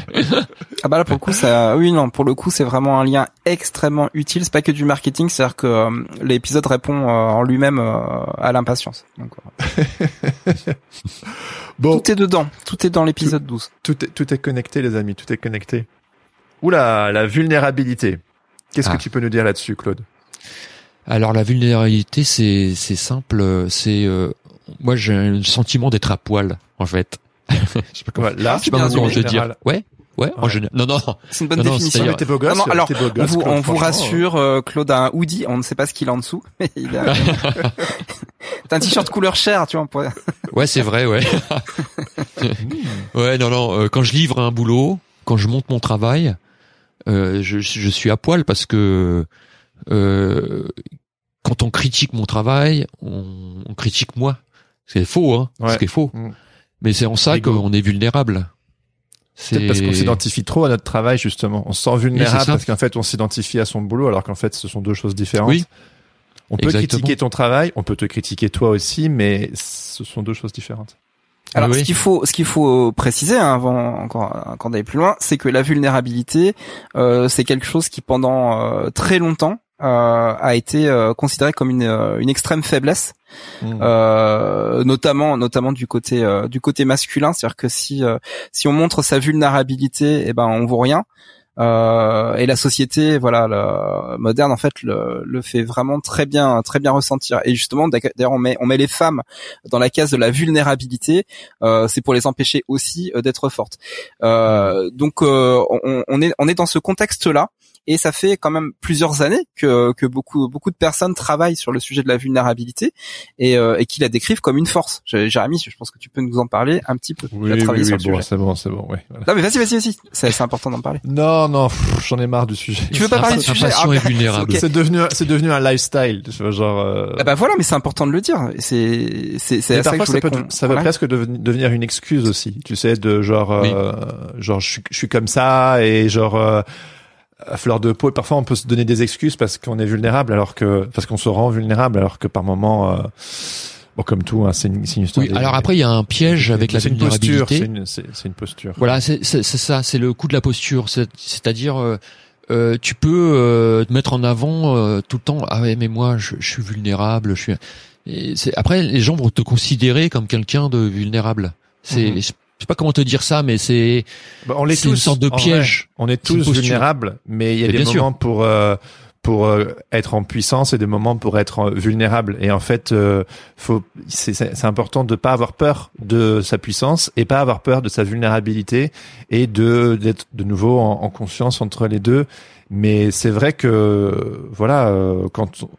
Ah bah là pour le coup ça oui non pour le coup c'est vraiment un lien extrêmement utile c'est pas que du marketing c'est à dire que euh, l'épisode répond euh, en lui-même euh, à l'impatience Donc, euh, Bon, tout est dedans tout est dans l'épisode 12 tout est, tout est connecté, les amis, tout est connecté. Oula, la vulnérabilité. Qu'est-ce Ah. que tu peux nous dire là-dessus, Claude? Alors la vulnérabilité, c'est c'est simple. C'est euh, moi j'ai un sentiment d'être à poil en fait. Je sais pas comment, Là, c'est bien comment résumé, te dire. Ouais. Ouais, en général. Non, non. C'est une bonne Non, définition. c'est-à-dire- mais t'es beau gosse, Non, non, alors, beau On vous, Claude, on vous franchement, rassure, euh, Claude a un hoodie, on ne sait pas ce qu'il a en dessous, mais il a T'as un t-shirt couleur chair, tu vois. Ouais, c'est vrai, ouais. ouais, non, non. euh, quand je livre un boulot, quand je monte mon travail, euh, je, je suis à poil parce que euh, quand on critique mon travail, on, on critique moi. C'est faux, hein. Ouais. Ce qui est faux. Mm. Mais c'est en ça qu'on est vulnérable. C'est Peut-être parce qu'on s'identifie trop à notre travail justement. On se sent vulnérable parce qu'en fait on s'identifie à son boulot alors qu'en fait ce sont deux choses différentes. Oui. On peut Exactement. critiquer ton travail, on peut te critiquer toi aussi, mais ce sont deux choses différentes. Alors, Oui. ce qu'il faut, ce qu'il faut préciser hein, avant encore, encore d'aller plus loin, c'est que la vulnérabilité, euh, c'est quelque chose qui pendant euh, très longtemps euh, a été euh, considéré comme une, euh, une extrême faiblesse, Mm. euh, notamment, notamment du côté, euh, du côté masculin, c'est-à-dire que si, euh, si on montre sa vulnérabilité, eh ben on vaut rien. Et la société, voilà, moderne en fait le, le fait vraiment très bien, très bien ressentir. Et justement, d'ailleurs, on met, on met les femmes dans la case de la vulnérabilité. C'est pour les empêcher aussi d'être fortes. Donc, on, est, on est dans ce contexte-là. Et ça fait quand même plusieurs années que, que beaucoup, beaucoup de personnes travaillent sur le sujet de la vulnérabilité et, euh, et qui la décrivent comme une force. Jérémy, je pense que tu peux nous en parler un petit peu. Oui, oui, oui, le bon, c'est bon, c'est bon, ouais. voilà. Non mais vas-y, vas-y, vas-y. C'est c'est important d'en parler. Non, non, j'en ai marre du sujet. Tu veux pas parler du sujet Ah, et bah, vulnérable. C'est devenu, c'est devenu un lifestyle, tu vois, genre. Euh... Ah bah voilà, mais c'est important de le dire. C'est c'est c'est parfois, je ça peut, ça peut presque deveni- devenir une excuse aussi. Tu sais, de genre, euh, genre, je suis, je suis comme ça et genre, euh, à fleur de peau. Et parfois, on peut se donner des excuses parce qu'on est vulnérable, alors que, parce qu'on se rend vulnérable, alors que par moment, euh, bon, comme tout, hein, c'est une, c'est une histoire. Oui, des- alors après, il y a un piège avec la c'est une posture, vulnérabilité. c'est une, c'est, c'est une posture. Voilà, c'est ça, c'est le coup de la posture. C'est- C'est-à-dire, euh, euh, tu peux euh, te mettre en avant euh, tout le temps. Ah ouais, mais moi, je, je suis vulnérable. Je suis. Et après, les gens vont te considérer comme quelqu'un de vulnérable. C'est, Mhm. Je sais pas comment te dire ça, mais c'est Bah, on l'est c'est une tous, sorte de vrai. piège. On est tous vulnérables, mais il y a des sûr. moments pour euh, pour euh, être en puissance et des moments pour être euh, vulnérable. Et en fait, euh, faut c'est important de pas avoir peur de sa puissance et pas avoir peur de sa vulnérabilité et de d'être de nouveau en, en conscience entre les deux. Mais c'est vrai que voilà, euh, quand on,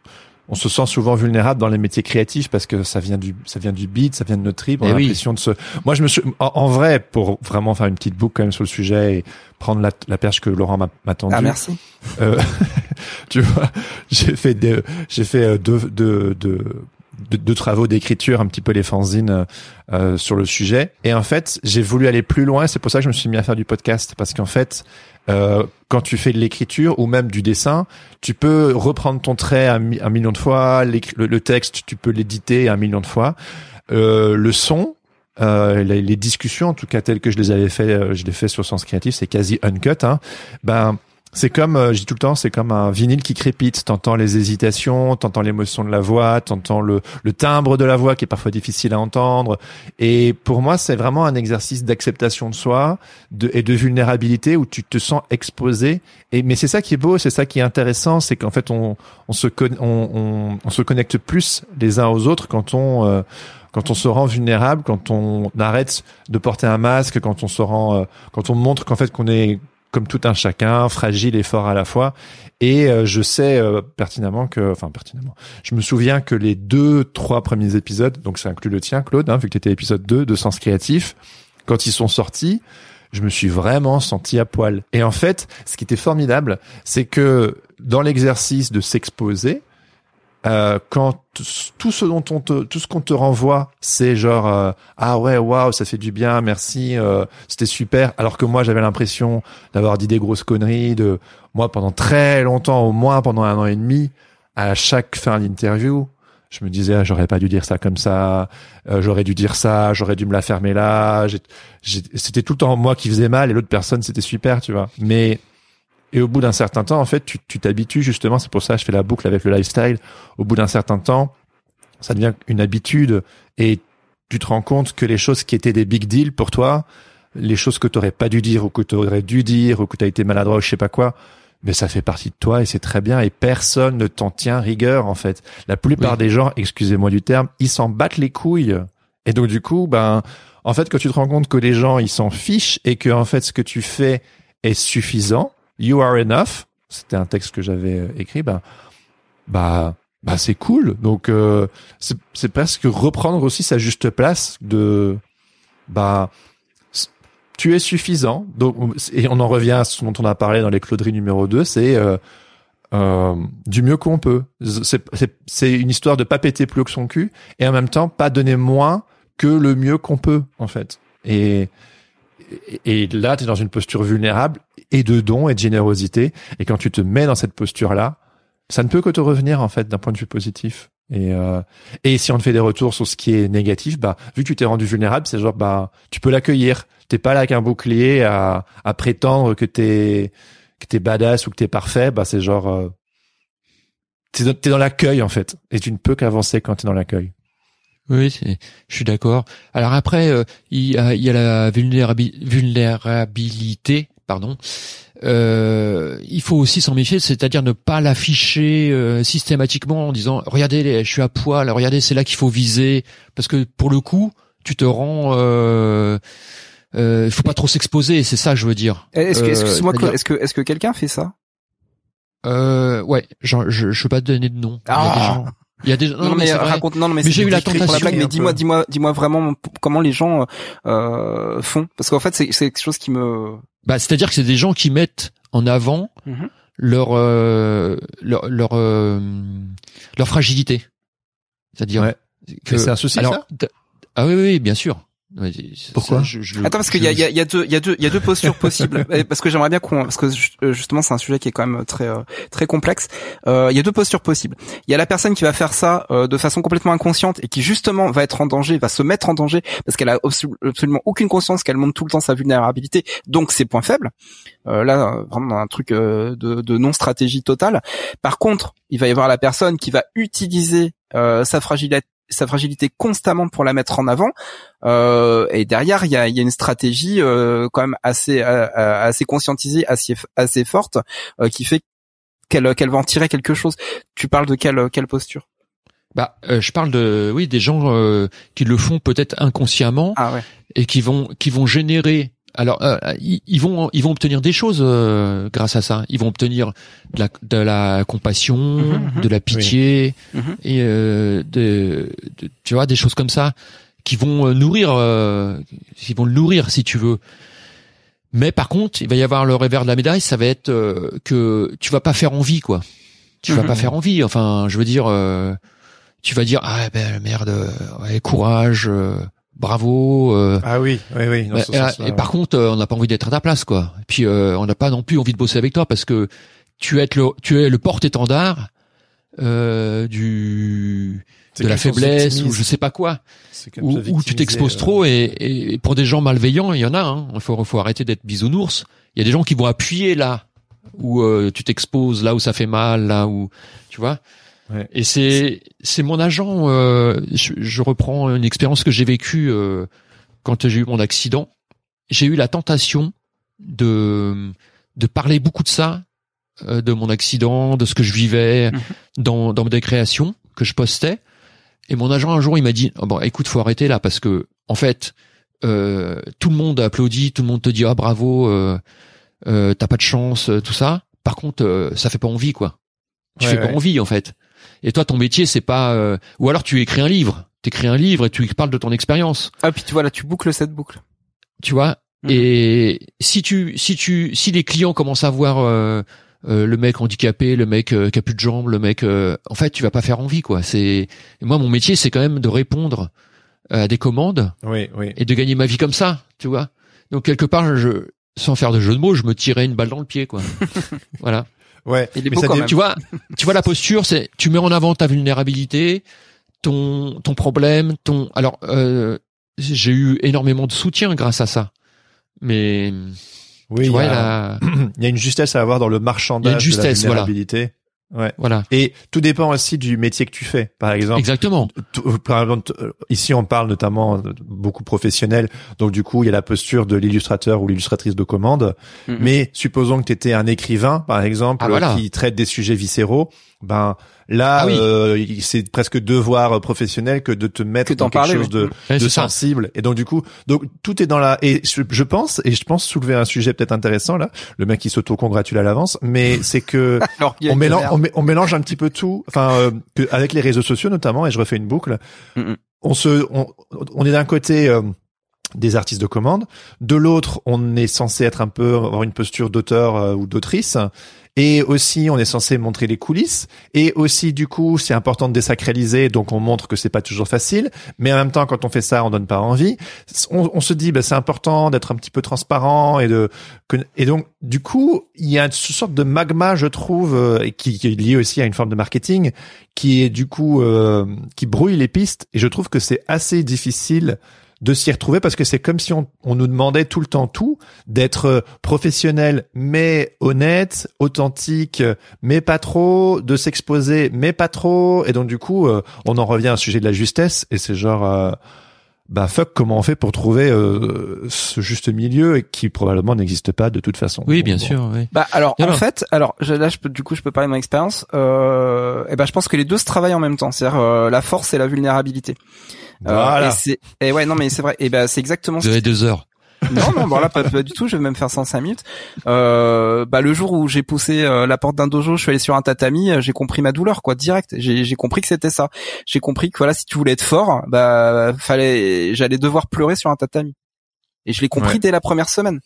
on se sent souvent vulnérable dans les métiers créatifs parce que ça vient du ça vient du beat, ça vient de notre trip. On Eh a oui. l'impression de se. Moi, je me suis en, en vrai pour vraiment faire une petite boucle quand même sur le sujet et prendre la, la perche que Laurent m'a tendue. Ah merci. Euh, tu vois, j'ai fait des, j'ai fait euh, deux, deux, deux, deux- deux travaux d'écriture, un petit peu les fanzines euh, sur le sujet. Et en fait, j'ai voulu aller plus loin. C'est pour ça que je me suis mis à faire du podcast parce qu'en fait, euh, quand tu fais de l'écriture ou même du dessin, tu peux reprendre ton trait un, un million de fois. Le, texte, tu peux l'éditer un million de fois. Euh, le son, euh, les, les discussions, en tout cas telles que je les avais fait, euh, je les fais sur Sens Créatif, c'est quasi uncut. Hein. Ben c'est comme, euh, je dis tout le temps, c'est comme un vinyle qui crépite. T'entends les hésitations, t'entends l'émotion de la voix, t'entends le, le timbre de la voix qui est parfois difficile à entendre. Et pour moi, c'est vraiment un exercice d'acceptation de soi de, et de vulnérabilité où tu te sens exposé. Et mais c'est ça qui est beau, c'est ça qui est intéressant, c'est qu'en fait on, on se on, on se connecte plus les uns aux autres quand on euh, quand on se rend vulnérable, quand on arrête de porter un masque, quand on se rend, euh, quand on montre qu'en fait qu'on est comme tout un chacun, fragile et fort à la fois. Et euh, je sais euh, pertinemment que, enfin pertinemment, je me souviens que les deux, trois premiers épisodes, donc ça inclut le tien, Claude, hein, vu que tu étais épisode 2 de Sens Créatif, quand ils sont sortis, je me suis vraiment senti à poil. Et en fait, ce qui était formidable, c'est que dans l'exercice de s'exposer, euh, quand tout ce dont on te, tout ce qu'on te renvoie, c'est genre euh, ah ouais waouh ça fait du bien merci euh, c'était super. Alors que moi j'avais l'impression d'avoir dit des grosses conneries de moi pendant très longtemps au moins pendant un an et demi à chaque fin d'interview je me disais ah, j'aurais pas dû dire ça comme ça euh, j'aurais dû dire ça j'aurais dû me la fermer là c'était tout le temps moi qui faisais mal et l'autre personne c'était super tu vois. Mais et au bout d'un certain temps, en fait, tu tu t'habitues justement. C'est pour ça que je fais la boucle avec le lifestyle. Au bout d'un certain temps, ça devient une habitude et tu te rends compte que les choses qui étaient des big deals pour toi, les choses que tu aurais pas dû dire ou que tu aurais dû dire ou que tu as été maladroit ou je sais pas quoi, mais ça fait partie de toi et c'est très bien et personne ne t'en tient rigueur en fait. La plupart Oui. des gens, excusez-moi du terme, ils s'en battent les couilles. Et donc du coup, ben en fait, quand tu te rends compte que les gens, ils s'en fichent et que, en fait, ce que tu fais est suffisant, you are enough, c'était un texte que j'avais euh, écrit, bah, bah, bah, c'est cool. Donc, euh, c'est presque reprendre aussi sa juste place de, bah, tu es suffisant. Donc, et on en revient à ce dont on a parlé dans les cloderies numéro 2, c'est, euh, euh, du mieux qu'on peut. C'est, une histoire de pas péter plus haut que son cul et en même temps pas donner moins que le mieux qu'on peut en fait. Et et là, tu es dans une posture vulnérable et de don et de générosité. Et quand tu te mets dans cette posture-là, ça ne peut que te revenir en fait d'un point de vue positif. Et euh, et si on te fait des retours sur ce qui est négatif, bah vu que tu t'es rendu vulnérable, c'est genre bah tu peux l'accueillir. T'es pas là avec un bouclier à à prétendre que t'es que t'es badass ou que t'es parfait. Bah c'est genre euh, t'es dans, dans l'accueil en fait. Et tu ne peux qu'avancer quand t'es dans l'accueil. Oui, je suis d'accord. Alors après, euh, il, y a, il y a la vulnérabi- vulnérabilité, pardon. Euh, il faut aussi s'en méfier, c'est-à-dire ne pas l'afficher euh, systématiquement en disant regardez, je suis à poil, regardez, c'est là qu'il faut viser, parce que pour le coup, tu te rends. Euh, euh, il faut pas trop s'exposer, c'est ça, que je veux dire. Est-ce que, Euh, excuse-moi, est-ce que, est-ce que quelqu'un fait ça? Euh, ouais, genre, je, je peux pas te donner de nom. Il y a des Ah. gens. Il y a des Non, mais c'est vrai. raconte, non, non, mais, Mais j'ai eu la tentation blague, mais dis-moi, dis-moi, dis-moi vraiment comment les gens euh, font, parce qu'en fait, c'est, c'est quelque chose qui me. Bah, c'est-à-dire que c'est des gens qui mettent en avant Mhm. leur euh, leur leur, euh, leur fragilité. C'est-à-dire Ouais. que c'est un souci, alors, ça? ah oui oui oui, bien sûr. Ouais, Pourquoi ça, je- je- Attends, parce qu'il je- y a, il y, a, il y a deux, il y a deux, il y a deux postures possibles. Parce que j'aimerais bien qu'on, parce que euh, justement, c'est un sujet qui est quand même très, euh, très complexe. Euh, il y a deux postures possibles. Il y a la personne qui va faire ça euh, de façon complètement inconsciente et qui justement va être en danger, va se mettre en danger parce qu'elle a absolu- absolument aucune conscience qu'elle montre tout le temps sa vulnérabilité, donc ses points faibles. Euh, là, vraiment dans un truc euh, de, de non stratégie totale. Par contre, il va y avoir la personne qui va utiliser euh, sa fragilité sa fragilité constamment pour la mettre en avant. Euh, et derrière il y a, il y a une stratégie euh, quand même assez euh, euh, assez conscientisée assez assez forte euh, qui fait qu'elle qu'elle va en tirer quelque chose. Tu parles de quelle quelle posture? Bah, euh, je parle de oui des gens euh, qui le font peut-être inconsciemment ah ouais. et qui vont qui vont générer alors euh, ils, ils vont ils vont obtenir des choses euh, grâce à ça. Ils vont obtenir de la de la compassion Mhm, mhm. de la pitié Mhm. et euh, de, de- tu vois des choses comme ça qui vont euh, nourrir euh, qui vont le nourrir si tu veux. Mais par contre il va y avoir le revers de la médaille ça va être euh, que tu vas pas faire envie quoi. Tu vas pas faire envie. Enfin je veux dire euh, tu vas dire ah ben merde ouais, courage euh, bravo euh, Ah oui, oui, oui. dans ce et, sens-là, et ouais. par contre, euh, on n'a pas envie d'être à ta place, quoi. Et puis, euh, on n'a pas non plus envie de bosser avec toi parce que tu es le, tu es le porte-étendard euh, du de la faiblesse ou je sais pas quoi, ou, ou tu t'exposes euh, trop. Et, et pour des gens malveillants, il y en a. Hein. Il faut, faut arrêter d'être bisounours. Il y a des gens qui vont appuyer là où euh, tu t'exposes, là où ça fait mal, là où tu vois. Ouais. Et c'est c'est mon agent. euh, je, je reprends une expérience que j'ai vécue euh, quand j'ai eu mon accident. J'ai eu la tentation de de parler beaucoup de ça, euh, de mon accident, de ce que je vivais Mhm. dans dans des créations que je postais. Et mon agent un jour il m'a dit oh, bon écoute faut arrêter là parce que en fait euh, tout le monde applaudit, tout le monde te dit ah bravo, euh, euh, t'as pas de chance, tout ça. Par contre euh, ça fait pas envie quoi. Tu Ouais, fais pas envie en fait. Et toi ton métier c'est pas euh, ou alors tu écris un livre, t'écris un livre et tu parles de ton expérience, ah puis tu vois là tu boucles cette boucle tu vois. Mhm. Et si tu si tu si les clients commencent à voir euh, euh, le mec handicapé, le mec euh, qui a plus de jambes, le mec euh, en fait tu vas pas faire envie quoi. C'est moi mon métier c'est quand même de répondre à des commandes Oui, oui. et de gagner ma vie comme ça, tu vois. Donc quelque part, je, sans faire de jeu de mots, je me tirais une balle dans le pied, quoi. voilà. Ouais. Il est Mais beau ça quand même. Tu vois, tu vois la posture, c'est tu mets en avant ta vulnérabilité, ton ton problème, ton. Alors, euh, j'ai eu énormément de soutien grâce à ça, mais Oui, tu il vois, y, a, la- il y a une justesse à avoir dans le marchandage Il y a une justesse, de la voilà. Ouais. voilà, Et tout dépend aussi du métier que tu fais. Par exemple, exactement. par exemple, ici on parle notamment de- beaucoup professionnel, donc du coup il y a la posture de l'illustrateur ou l'illustratrice de commande. Mhm. Mais supposons que tu étais un écrivain, par exemple, Ah, voilà. qui traite des sujets viscéraux, ben là Ah oui. euh, c'est presque devoir professionnel que de te mettre Que dans quelque parler, chose de, ça. sensible et donc du coup donc tout est dans la et je, je pense et je pense soulever un sujet peut-être intéressant là le mec qui s'auto-congratule à l'avance mais c'est que Alors, on mélange, merde. on, mé- on mélange un petit peu tout, enfin euh, que, avec les réseaux sociaux notamment, et je refais une boucle. On se, on, on est d'un côté euh, des artistes de commande, de l'autre on est censé être un peu avoir une posture d'auteur euh, ou d'autrice. Et aussi, on est censé montrer les coulisses. Et aussi, du coup, c'est important de désacraliser, donc on montre que c'est pas toujours facile. Mais en même temps, quand on fait ça, on donne pas envie. On, on se dit, bah, c'est important d'être un petit peu transparent et de et donc, du coup, il y a une sorte de magma, je trouve, euh, qui, qui est lié aussi à une forme de marketing, qui est du coup euh, qui brouille les pistes. Et je trouve que c'est assez difficile de s'y retrouver parce que c'est comme si on, on nous demandait tout le temps tout, d'être euh, professionnel mais honnête, authentique mais pas trop, de s'exposer mais pas trop. Et donc du coup, euh, on en revient à un sujet de la justesse et c'est genre euh, bah fuck comment on fait pour trouver euh, ce juste milieu et qui probablement n'existe pas de toute façon. Oui, bien bon. sûr. Oui. Bah alors en fait, alors je, là je peux du coup je peux parler de mon expérience. Euh, et ben je pense que les deux se travaillent en même temps, c'est-à-dire euh, la force et la vulnérabilité. Euh, Voilà. et c'est et ouais non mais c'est vrai. Et ben c'est exactement. Vous Ce avez deux heures. non non bon là pas, pas du tout. Je vais même faire 105 minutes. Euh, bah le jour où j'ai poussé euh, la porte d'un dojo, je suis allé sur un tatami, euh, j'ai compris ma douleur quoi direct. J'ai j'ai compris que c'était ça. J'ai compris que voilà si tu voulais être fort, bah fallait j'allais devoir pleurer sur un tatami. Et je l'ai compris Ouais. dès la première semaine.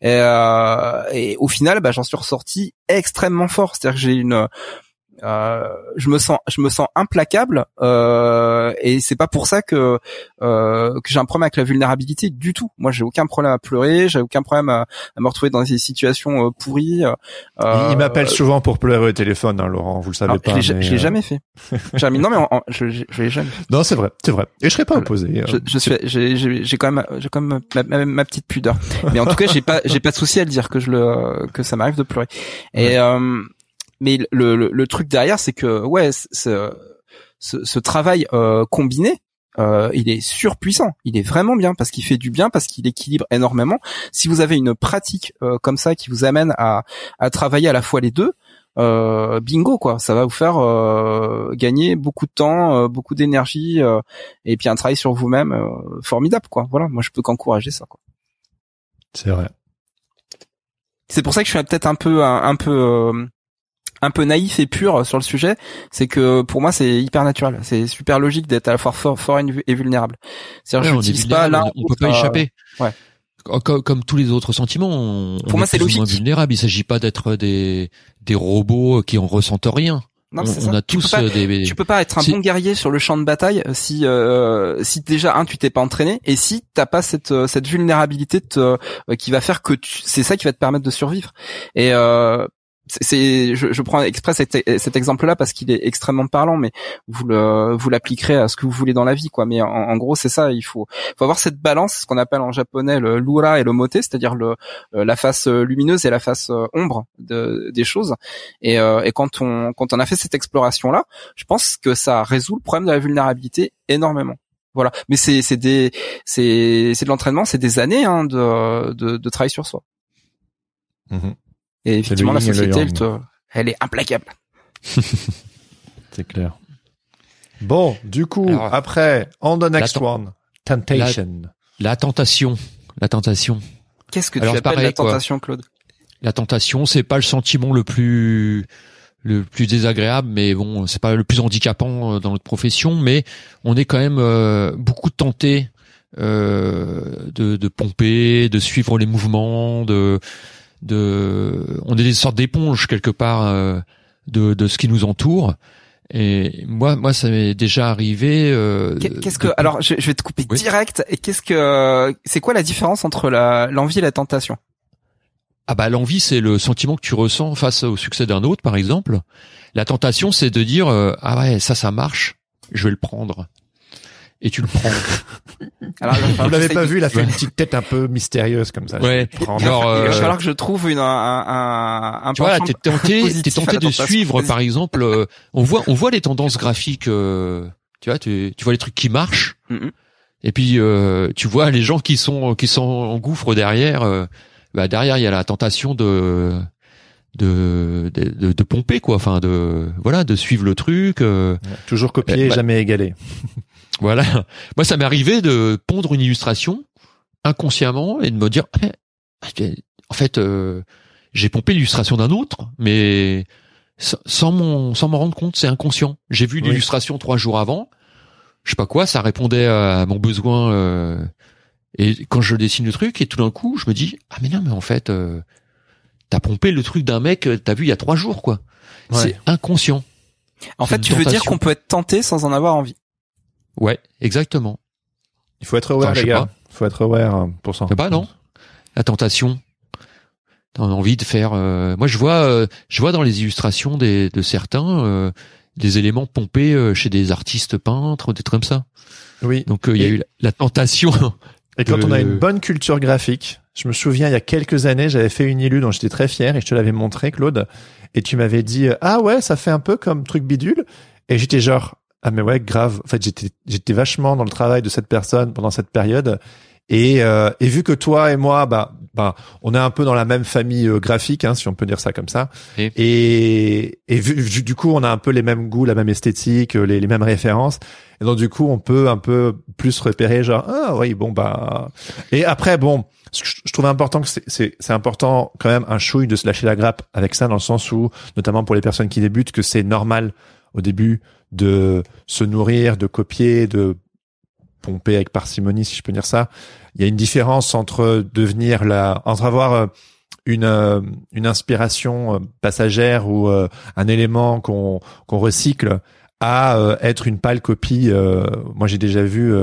Et, euh, et au final, bah, j'en suis ressorti extrêmement fort. C'est-à-dire que j'ai une, euh, je me sens, je me sens implacable. Euh, et c'est pas pour ça que euh, que j'ai un problème avec la vulnérabilité du tout. Moi, j'ai aucun problème à pleurer. J'ai aucun problème à, à me retrouver dans des situations euh, pourries. Il- Euh, il m'appelle souvent pour pleurer au téléphone, hein, Laurent. Vous le savez alors, pas. je l'ai jamais fait. Jérémy, non mais en- en- je, je, je l'ai jamais. fait. Non, c'est vrai, c'est vrai. Et je serais pas opposé. euh, Je, je suis, j'ai, quand même, j'ai quand même ma, ma- ma petite pudeur. Mais en tout cas, j'ai pas, j'ai pas de souci à le dire que je le, que ça m'arrive de pleurer. Et euh, mais le, le, le truc derrière, c'est que ouais, ce, ce, ce travail euh, combiné, euh, il est surpuissant. Il est vraiment bien parce qu'il fait du bien, parce qu'il équilibre énormément. Si vous avez une pratique euh, comme ça qui vous amène à, à travailler à la fois les deux, euh, bingo quoi, ça va vous faire euh, gagner beaucoup de temps, euh, beaucoup d'énergie euh, et puis un travail sur vous-même euh, formidable quoi. Voilà, moi je peux qu'encourager ça quoi. C'est vrai. C'est pour ça que je suis peut-être un peu un, un peu euh, un peu naïf et pur sur le sujet, c'est que pour moi c'est hyper naturel, c'est super logique d'être à la fois fort, fort et vulnérable. C'est-à-dire Ouais, n'utilise pas l'un on, on peut pas euh, échapper. ouais. Comme, comme tous les autres sentiments, on, Pour on moi, est c'est logique. vulnérable. Il s'agit pas d'être des des robots qui en ressentent rien. Non, on, on a Tu peux tous pas- euh, des. Tu peux pas être un bon guerrier sur le champ de bataille si euh, si déjà un tu t'es pas entraîné et si t'as pas cette euh, cette vulnérabilité te- euh, qui va faire que tu, c'est ça qui va te permettre de survivre. Et euh, c'est- je, je prends exprès cet, cet exemple-là parce qu'il est extrêmement parlant, mais vous le vous l'appliquerez à ce que vous voulez dans la vie, quoi. Mais en, en gros, c'est ça. Il faut faut avoir cette balance, ce qu'on appelle en japonais le lura et le mote, c'est-à-dire le euh, la face euh, lumineuse et la face euh, ombre de, des choses. Et, euh, et quand on quand on a fait cette exploration là, je pense que ça résout le problème de la vulnérabilité énormément. Voilà. Mais c'est c'est des c'est c'est de l'entraînement, c'est des années hein, de, de de travail sur soi. Mhm. Et effectivement, la société, elle, te- elle est implacable. C'est clair. Bon, du coup, Alors, après, on the next la- one, Temptation. La tentation, la tentation, Qu'est-ce que Alors, tu appelles pareil, la quoi. tentation, Claude? La tentation, c'est pas le sentiment le plus le plus désagréable, mais bon, c'est pas le plus handicapant euh, dans notre profession, mais on est quand même euh, beaucoup tenté euh, de, de pomper, de suivre les mouvements, de de on est des sortes d'éponges quelque part euh, de, de ce qui nous entoure. Et moi, moi, ça m'est déjà arrivé. euh, Qu'est- Qu'est-ce de- que alors je, je vais te couper Oui. direct. Et qu'est-ce que c'est quoi la différence entre la l'envie et la tentation? Ah bah l'envie c'est le sentiment que tu ressens face au succès d'un autre par exemple. La tentation c'est de dire euh, ah ouais ça ça marche, je vais le prendre. Et tu le prends. Alors, falloir Vous l'avez pas vu, il a fait une petite tête un peu mystérieuse comme ça. Ouais. Genre, Il va euh, falloir que je trouve une un un, un tu vois t'es tenté, t'es tenté de suivre par exemple. euh, on voit on voit les tendances graphiques. euh, tu vois tu, tu vois les trucs qui marchent. Mhm. Et puis euh, tu vois les gens qui sont qui sont en gouffre derrière. euh, bah derrière il y a la tentation de de, de, de pomper quoi, enfin de voilà, de suivre le truc. euh, Toujours copié, Eh, bah- jamais égalé. Voilà. Moi, ça m'est arrivé de pondre une illustration inconsciemment et de me dire, mais, ah, en fait, euh, j'ai pompé l'illustration d'un autre, mais sans sans m'en sans m'en rendre compte, c'est inconscient. J'ai vu Oui. l'illustration trois jours avant, je sais pas quoi, ça répondait à mon besoin. euh, et quand je dessine le truc, et tout d'un coup, je me dis, ah mais non, mais en fait, euh, t'as pompé le truc d'un mec, euh, t'as vu il y a trois jours, quoi. Ouais. C'est inconscient. En fait, tu veux dire qu'on peut être tenté sans en avoir envie. Ouais, exactement. Il faut être aware, Enfin, je les gars. Il faut être aware hein, pour ça. Bah non. La tentation. T'as envie de faire. euh, Moi, je vois, euh, je vois dans les illustrations des, de certains euh, des éléments pompés euh, chez des artistes peintres, des trucs comme ça. Oui. Donc, euh, il y a eu la, la tentation. Et quand on a une bonne culture graphique, je me souviens il y a quelques années, j'avais fait une illu dont j'étais très fier et je te l'avais montré, Claude. Et tu m'avais dit ah ouais, ça fait un peu comme truc bidule. Et j'étais genre ah mais ouais grave. En fait j'étais j'étais vachement dans le travail de cette personne pendant cette période. Et, euh, et vu que toi et moi, bah, bah, on est un peu dans la même famille euh, graphique, hein, si on peut dire ça comme ça. Et- Et, et vu, vu- du coup, on a un peu les mêmes goûts, la même esthétique, euh, les, les mêmes références. Et donc du coup, on peut un peu plus repérer, genre ah oui, bon bah. Et après, bon, ce que je, trouve important que c'est- c'est c'est important quand même un chouille de se lâcher la grappe avec ça, dans le sens où, notamment pour les personnes qui débutent, que c'est normal au début de se nourrir, de copier, de pomper avec parcimonie, si je peux dire ça. Il y a une différence entre devenir la, entre avoir euh, une euh, une inspiration euh, passagère ou un élément qu'on qu'on recycle à être une pâle copie. moi, j'ai déjà vu.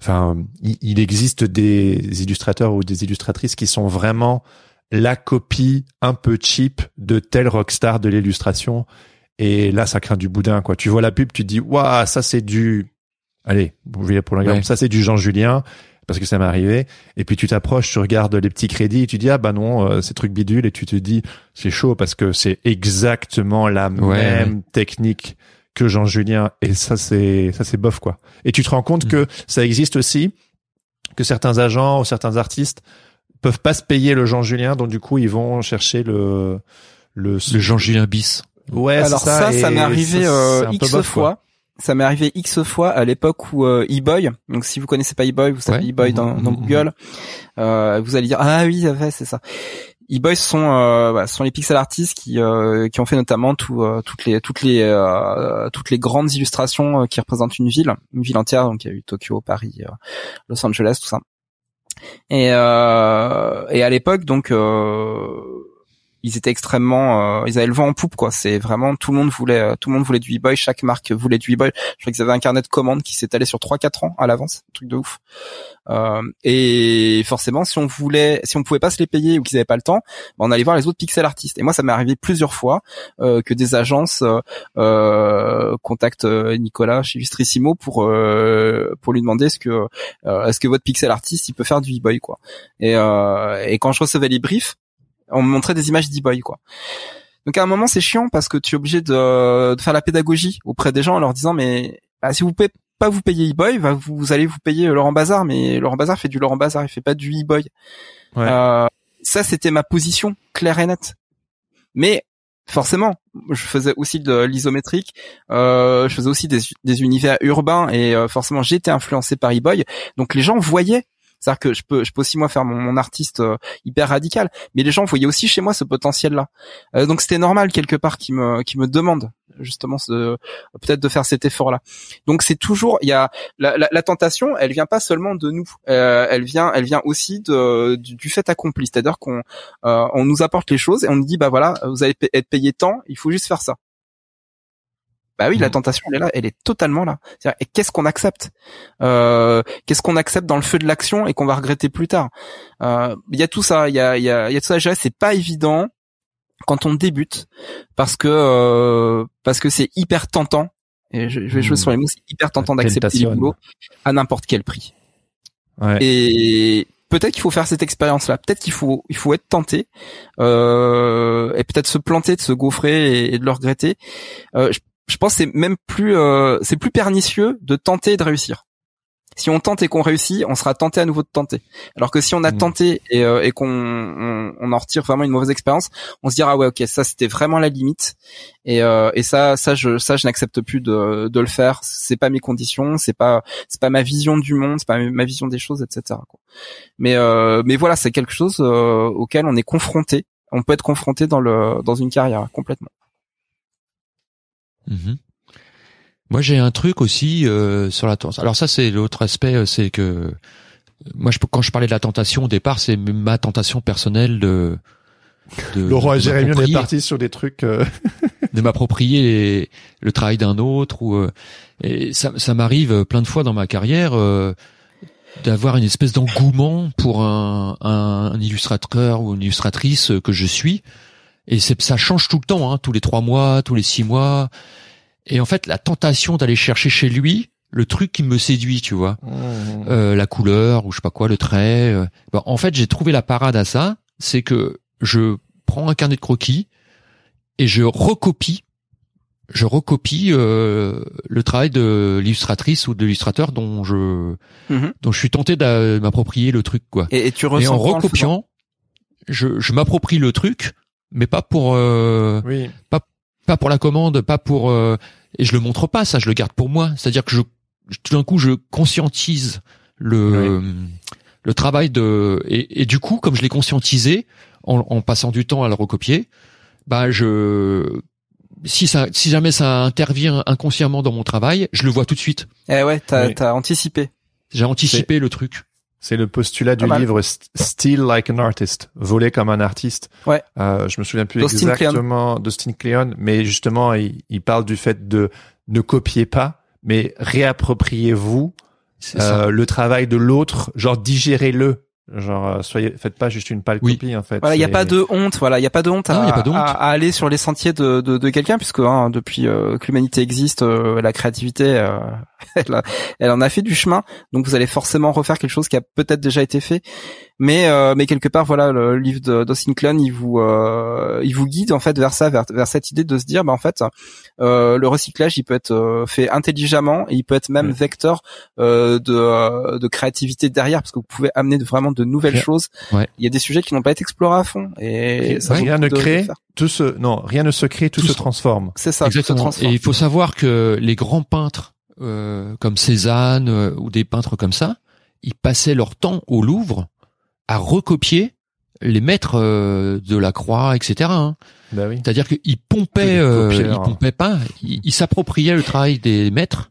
Enfin, il, il existe des illustrateurs ou des illustratrices qui sont vraiment la copie un peu cheap de tel rockstar de l'illustration. Et là, ça craint du boudin, quoi. Tu vois la pub, tu te dis, waouh, ça c'est du, allez, vous voyez pour l'exemple, Ouais. ça c'est du Jean Julien, parce que ça m'est arrivé. Et puis tu t'approches, tu regardes les petits crédits, et tu dis, ah bah non, euh, c'est truc bidule, et tu te dis, c'est chaud parce que c'est exactement la Ouais, même technique que Jean Julien, et ça c'est, ça c'est bof, quoi. Et tu te rends compte Mm. que ça existe aussi, que certains agents ou certains artistes peuvent pas se payer le Jean Julien, donc du coup ils vont chercher le, le, Le Jean-Julien bis. Ouais, Alors ça, ça, et m'est arrivé ça, euh, x bof, quoi. fois. Ça m'est arrivé x fois à l'époque où euh, eBoy. Donc si vous connaissez pas eBoy, vous savez Ouais. eBoy dans, dans Mhm, Google. Euh, vous allez dire ah oui, ouais, c'est ça. eBoy sont euh, bah, sont les pixel artistes qui euh, qui ont fait notamment tout, euh, toutes les toutes les euh, toutes les grandes illustrations qui représentent une ville, une ville entière. Donc il y a eu Tokyo, Paris, euh, Los Angeles, tout ça. Et euh, et à l'époque donc euh, ils étaient extrêmement euh, ils avaient le vent en poupe quoi. C'est vraiment tout le monde voulait euh, tout le monde voulait du e-boy chaque marque voulait du e-boy je crois qu'ils avaient un carnet de commandes qui s'étalait sur 3 4 ans à l'avance truc de ouf. Euh, et forcément si on voulait si on pouvait pas se les payer ou qu'ils avaient pas le temps bah, on allait voir les autres pixel artistes. Et moi ça m'est arrivé plusieurs fois euh, que des agences euh, euh, contactent euh, Nicolas chez Illustrissimo pour pour lui demander est-ce que est-ce que votre pixel artiste il peut faire du e-boy quoi. Et et quand je recevais les briefs on me montrait des images d'e-boy quoi. Donc à un moment c'est chiant parce que tu es obligé de, de faire la pédagogie auprès des gens en leur disant mais bah, si vous pouvez pas vous payer e-boy, bah, vous, vous allez vous payer Laurent Bazar, mais Laurent Bazar fait du Laurent Bazar, il fait pas du e-boy. Ouais. Euh, ça c'était ma position claire et nette. Mais forcément, je faisais aussi de l'isométrique, euh, je faisais aussi des, des univers urbains et euh, forcément j'étais influencé par e-boy. Donc les gens voyaient c'est-à-dire que je peux, je peux aussi moi faire mon, mon artiste euh, hyper radical, mais les gens voyaient aussi chez moi ce potentiel-là. Euh, donc c'était normal quelque part qui me, qui me demande justement peut-être de faire cet effort-là. Donc c'est toujours, il y a la, la, la tentation, elle vient pas seulement de nous, euh, elle vient, elle vient aussi de, du, du fait accompli. C'est-à-dire qu'on, euh, on nous apporte les choses et on nous dit bah voilà, vous allez être payé tant, il faut juste faire ça. Bah oui, la Mhm. tentation, elle est là, elle est totalement là. Et qu'est-ce qu'on accepte? Euh, Qu'est-ce qu'on accepte dans le feu de l'action et qu'on va regretter plus tard? Euh, Il y a tout ça, il y a, il y a, y a tout ça. C'est pas évident quand on débute parce que euh, parce que c'est hyper tentant. Et je, je vais jouer Mhm. sur les mots, c'est hyper tentant d'accepter Tentation. boulots à n'importe quel prix. Ouais. Et peut-être qu'il faut faire cette expérience-là. Peut-être qu'il faut, il faut être tenté euh, et peut-être se planter, de se gaufrer et, et de le regretter. Euh, je, je pense que c'est même plus, euh, c'est plus pernicieux de tenter et de réussir. Si on tente et qu'on réussit, on sera tenté à nouveau de tenter. Alors que si on a Mm. tenté et, euh, et qu'on on, on en retire vraiment une mauvaise expérience, on se dira ouais ok ça c'était vraiment la limite et, euh, et ça ça je ça je n'accepte plus de, de le faire. C'est pas mes conditions, c'est pas c'est pas ma vision du monde, c'est pas ma vision des choses, etc. quoi. Mais euh, mais voilà c'est quelque chose euh, auquel on est confronté. On peut être confronté dans le dans une carrière complètement. Mhm. Moi, j'ai un truc aussi euh, sur la tentation. Alors ça, c'est l'autre aspect, euh, c'est que euh, moi, je, quand je parlais de la tentation au départ, c'est ma tentation personnelle de. de Laurent et Jérémy, on est partis sur des trucs. euh, de m'approprier le travail d'un autre ou euh, et ça, ça m'arrive plein de fois dans ma carrière euh, d'avoir une espèce d'engouement pour un, un, un illustrateur ou une illustratrice que je suis et c'est ça change tout le temps hein, tous les trois mois tous les six mois et en fait la tentation d'aller chercher chez lui le truc qui me séduit tu vois euh, la couleur ou je sais pas quoi, le trait. euh. Ben, en fait, j'ai trouvé la parade à ça, c'est que je prends un carnet de croquis et je recopie, je recopie euh, le travail de l'illustratrice ou de l'illustrateur dont je Mhm. dont je suis tenté de m'approprier le truc quoi. Et, et tu Et en recopiant, je, je m'approprie le truc, mais pas pour euh, Oui. pas pour la commande, pas pour euh, et je le montre pas ça, je le garde pour moi. C'est-à-dire que je tout d'un coup je conscientise le le travail de et, et du coup comme je l'ai conscientisé en, en passant du temps à le recopier, bah je si ça si jamais ça intervient inconsciemment dans mon travail, je le vois tout de suite. Eh ouais, t'as Oui. t'as anticipé. J'ai anticipé le truc. C'est le postulat du livre St- Steal like an artist, voler comme un artiste. Ouais. Euh, je me souviens plus exactement d'Austin Kleon, mais justement, il, il parle du fait de ne copier pas, mais réappropriez-vous euh, le travail de l'autre, genre digérez-le. Genre, euh, soyez, faites pas juste une pâle Oui. copie en fait. Voilà, il y a pas de honte. Voilà, il y a pas de honte, à, Non, y a pas de honte. à- à aller sur les sentiers de, de, de quelqu'un, puisque hein, depuis euh, que l'humanité existe, euh, la créativité, euh, elle, a- elle en a fait du chemin. Donc vous allez forcément refaire quelque chose qui a peut-être déjà été fait, mais euh, mais quelque part, voilà, le livre de- d'Austin Kleon, il vous euh, il vous guide en fait vers ça, vers, vers cette idée de se dire, bah en fait, euh, le recyclage, il peut être euh, fait intelligemment et il peut être même Ouais. vecteur euh, de euh, de créativité derrière, parce que vous pouvez amener de- vraiment de nouvelles Rien- choses. Ouais. Il y a des sujets qui n'ont pas été explorés à fond et ça rien ne crée, tout se, non, rien ne se crée, tout, Tout se se- transforme. C'est ça, tout se transforme. Et il faut savoir que les grands peintres euh, comme Cézanne euh, ou des peintres comme ça, ils passaient leur temps au Louvre à recopier les maîtres euh, de la Croix, etc. hein. Bah oui. C'est-à-dire qu'ils pompaient, euh, ils pompaient pas, ils ils s'appropriaient le travail des maîtres.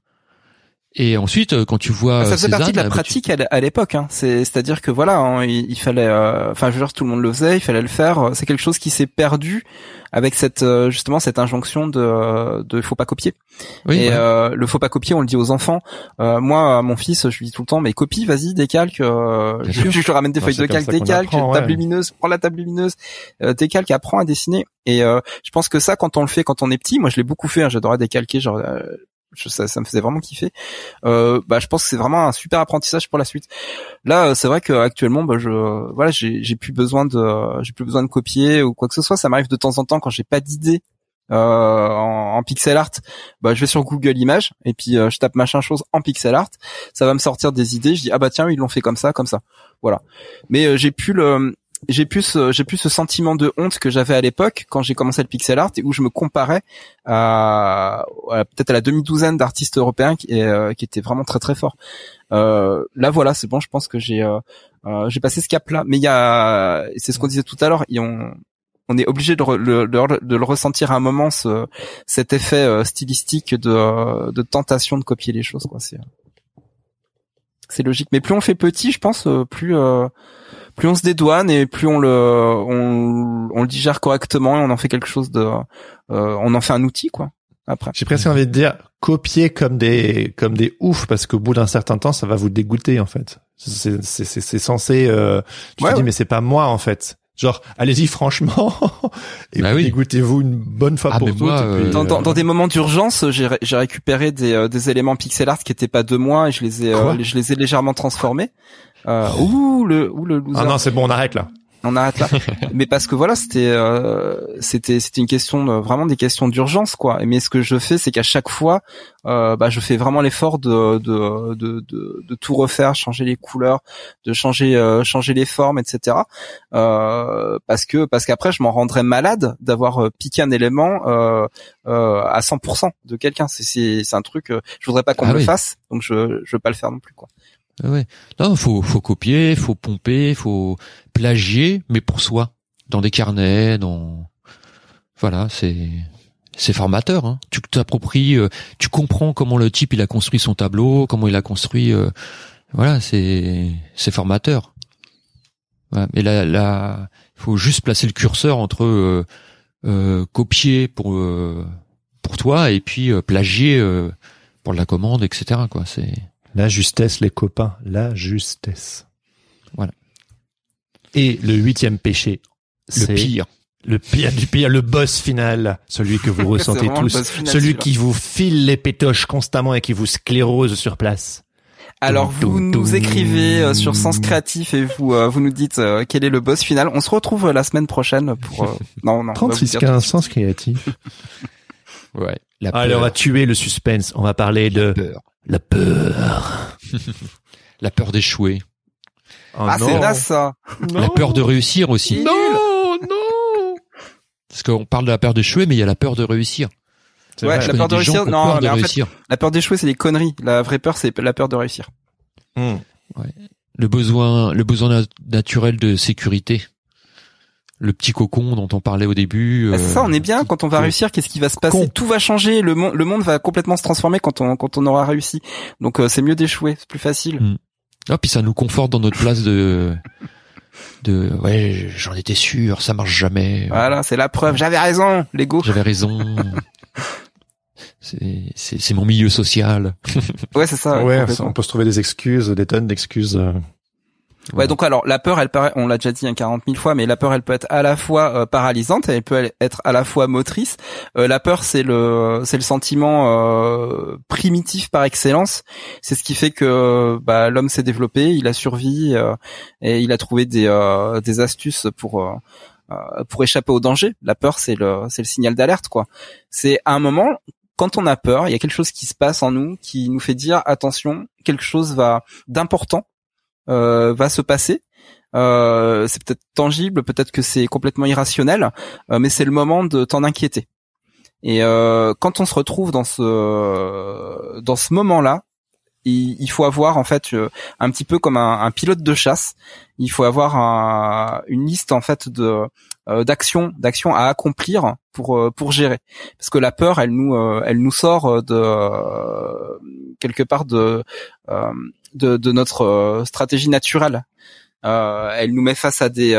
Et ensuite, euh, quand tu vois Ah, ça faisait Cézanne, partie de la bah, tu- pratique à l'époque. Hein. C'est, c'est-à-dire que voilà, hein, il, il fallait, euh, enfin, je veux dire, tout le monde le faisait, il fallait le faire. C'est quelque chose qui s'est perdu avec cette euh, justement cette injonction de, de faut pas copier. oui, et euh, le faut pas copier, on le dit aux enfants. Euh, moi, mon fils, je lui dis tout le temps, mais copie, vas-y, décalque. Euh, je, je lui ramène des feuilles de calque, décalque, apprend, table ouais. lumineuse, prends la table lumineuse, euh, décalque, apprends à dessiner. Et euh, je pense que ça, quand on le fait, quand on est petit, moi, je l'ai beaucoup fait. hein, J'adorais décalquer, genre. Je- ça, ça me faisait vraiment kiffer. Euh, bah, je pense que c'est vraiment un super apprentissage pour la suite. Là, euh, c'est vrai que actuellement, bah, je, voilà, j'ai, plus besoin de, j'ai plus besoin de copier ou quoi que ce soit. Ça m'arrive de temps en temps quand j'ai pas d'idée euh, en, en pixel art. Bah, je vais sur Google Images et puis euh, je tape machin chose en pixel art. Ça va me sortir des idées. Je dis ah bah tiens, ils l'ont fait comme ça, comme ça. Voilà. Mais euh, j'ai plus le j'ai plus ce, j'ai plus ce sentiment de honte que j'avais à l'époque quand j'ai commencé le pixel art et où je me comparais à, à peut-être à la demi-douzaine d'artistes européens qui, euh, étaient vraiment très très forts. Euh, là voilà, c'est bon, je pense que j'ai euh, euh, j'ai passé ce cap-là. Mais il y a, c'est ce qu'on disait tout à l'heure, on on est obligé de, le, de, le ressentir à un moment, ce, cet effet euh, stylistique de, euh, de tentation de copier les choses. quoi. C'est c'est logique. Mais plus on fait petit, je pense, euh, plus euh, plus on se dédouane et plus on le on, on le digère correctement et on en fait quelque chose de euh, on en fait un outil quoi. Après. J'ai presque envie de dire copier comme des comme des oufs parce qu'au bout d'un certain temps ça va vous dégoûter en fait. C'est c'est c'est c'est censé euh, tu Ouais, te dis ouais. mais c'est pas moi en fait. Genre allez-y franchement et Bah oui. dégoûtez-vous une bonne fois Ah, pour toutes. euh, Dans, dans, euh, dans des moments d'urgence, j'ai ré- j'ai récupéré des, euh, des éléments pixel art qui étaient pas de moi et je les ai euh, je les ai légèrement transformés. Euh, ouh le ouh le loser. Ah non c'est bon on arrête là. on arrête là. mais parce que voilà, c'était euh, c'était c'était une question de, vraiment des questions d'urgence quoi. Mais ce que je fais, c'est qu'à chaque fois, euh, bah, je fais vraiment l'effort de de, de de, de tout refaire, changer les couleurs, de changer euh, changer les formes, etc. Euh, parce que parce qu'après, je m'en rendrais malade d'avoir euh, piqué un élément euh, euh, à 100% de quelqu'un. C'est c'est c'est un truc. Euh, je voudrais pas qu'on Ah me le fasse, donc je je veux pas le faire non plus quoi. Ah Ouais. Non, faut faut copier, faut pomper, faut plagier, mais pour soi, dans des carnets, dans voilà, c'est c'est formateur. Hein. Tu t'appropries, euh, tu comprends comment le type il a construit son tableau, comment il a construit. euh, voilà, c'est c'est formateur. Mais là, là, faut juste placer le curseur entre euh, euh, copier pour euh, pour toi et puis plagier pour la commande, etc. Quoi, c'est La justesse, les copains, la justesse. Voilà. Et le huitième péché, le c'est pire. le pire du pire, le boss final, celui que vous ressentez le tous, final, celui qui vous file les pétoches constamment et qui vous sclérose sur place. Alors vous nous écrivez euh, sur Sens Créatif et vous euh, vous nous dites euh, quel est le boss final. On se retrouve la semaine prochaine pour non non. on va vous 36 dire 15 sens créatif. Ouais. La peur. va tuer le suspense. On va parler de peur. La peur. La peur d'échouer. Oh Ah c'est naze ça. La peur de réussir aussi. Non, non. Parce qu'on parle de la peur d'échouer, mais il y a la peur de réussir. C'est Ouais, vrai. la peur de réussir, non, peur de fait-. La peur d'échouer c'est des conneries. La vraie peur c'est la peur de réussir. Hmm. Le besoin, le besoin nat- naturel de sécurité. Le petit cocon dont on parlait au début. Bah, euh, c'est ça, on est bien. Quand on va réussir, qu'est-ce qui va se passer Con. Tout va changer. Le monde, le monde va complètement se transformer quand on quand on aura réussi. Donc euh, c'est mieux d'échouer, c'est plus facile. Ah, puis ça nous conforte dans notre place de, de, ouais, j'en étais sûr, ça marche jamais. Voilà, c'est la preuve. J'avais raison, l'ego. J'avais raison. C'est, c'est, c'est mon milieu social. Ouais, c'est ça. ouais, on peut se trouver des excuses, des tonnes d'excuses. Ouais, donc alors la peur, elle paraît, on l'a déjà dit un 40 000 fois, mais la peur, elle peut être à la fois euh, paralysante, elle peut être à la fois motrice. Euh, la peur, c'est le, c'est le sentiment euh, primitif par excellence. C'est ce qui fait que bah, l'homme s'est développé, il a survécu euh, et il a trouvé des, euh, des astuces pour pour échapper au danger. La peur, c'est le, c'est le signal d'alerte, quoi. C'est à un moment. Quand on a peur, il y a quelque chose qui se passe en nous qui nous fait dire attention, quelque chose va d'important va se passer. Euh, c'est peut-être tangible, peut-être que c'est complètement irrationnel, euh, mais c'est le moment de t'en inquiéter. Et euh, quand on se retrouve dans ce dans ce moment-là, il, faut avoir en fait euh, un petit peu comme un, un pilote de chasse. Il faut avoir un- une liste en fait de euh, d'actions d'actions à accomplir pour euh, pour gérer parce que la peur elle nous euh, elle nous sort de euh, quelque part de euh, de, de notre euh, stratégie naturelle. Euh, elle nous met face à des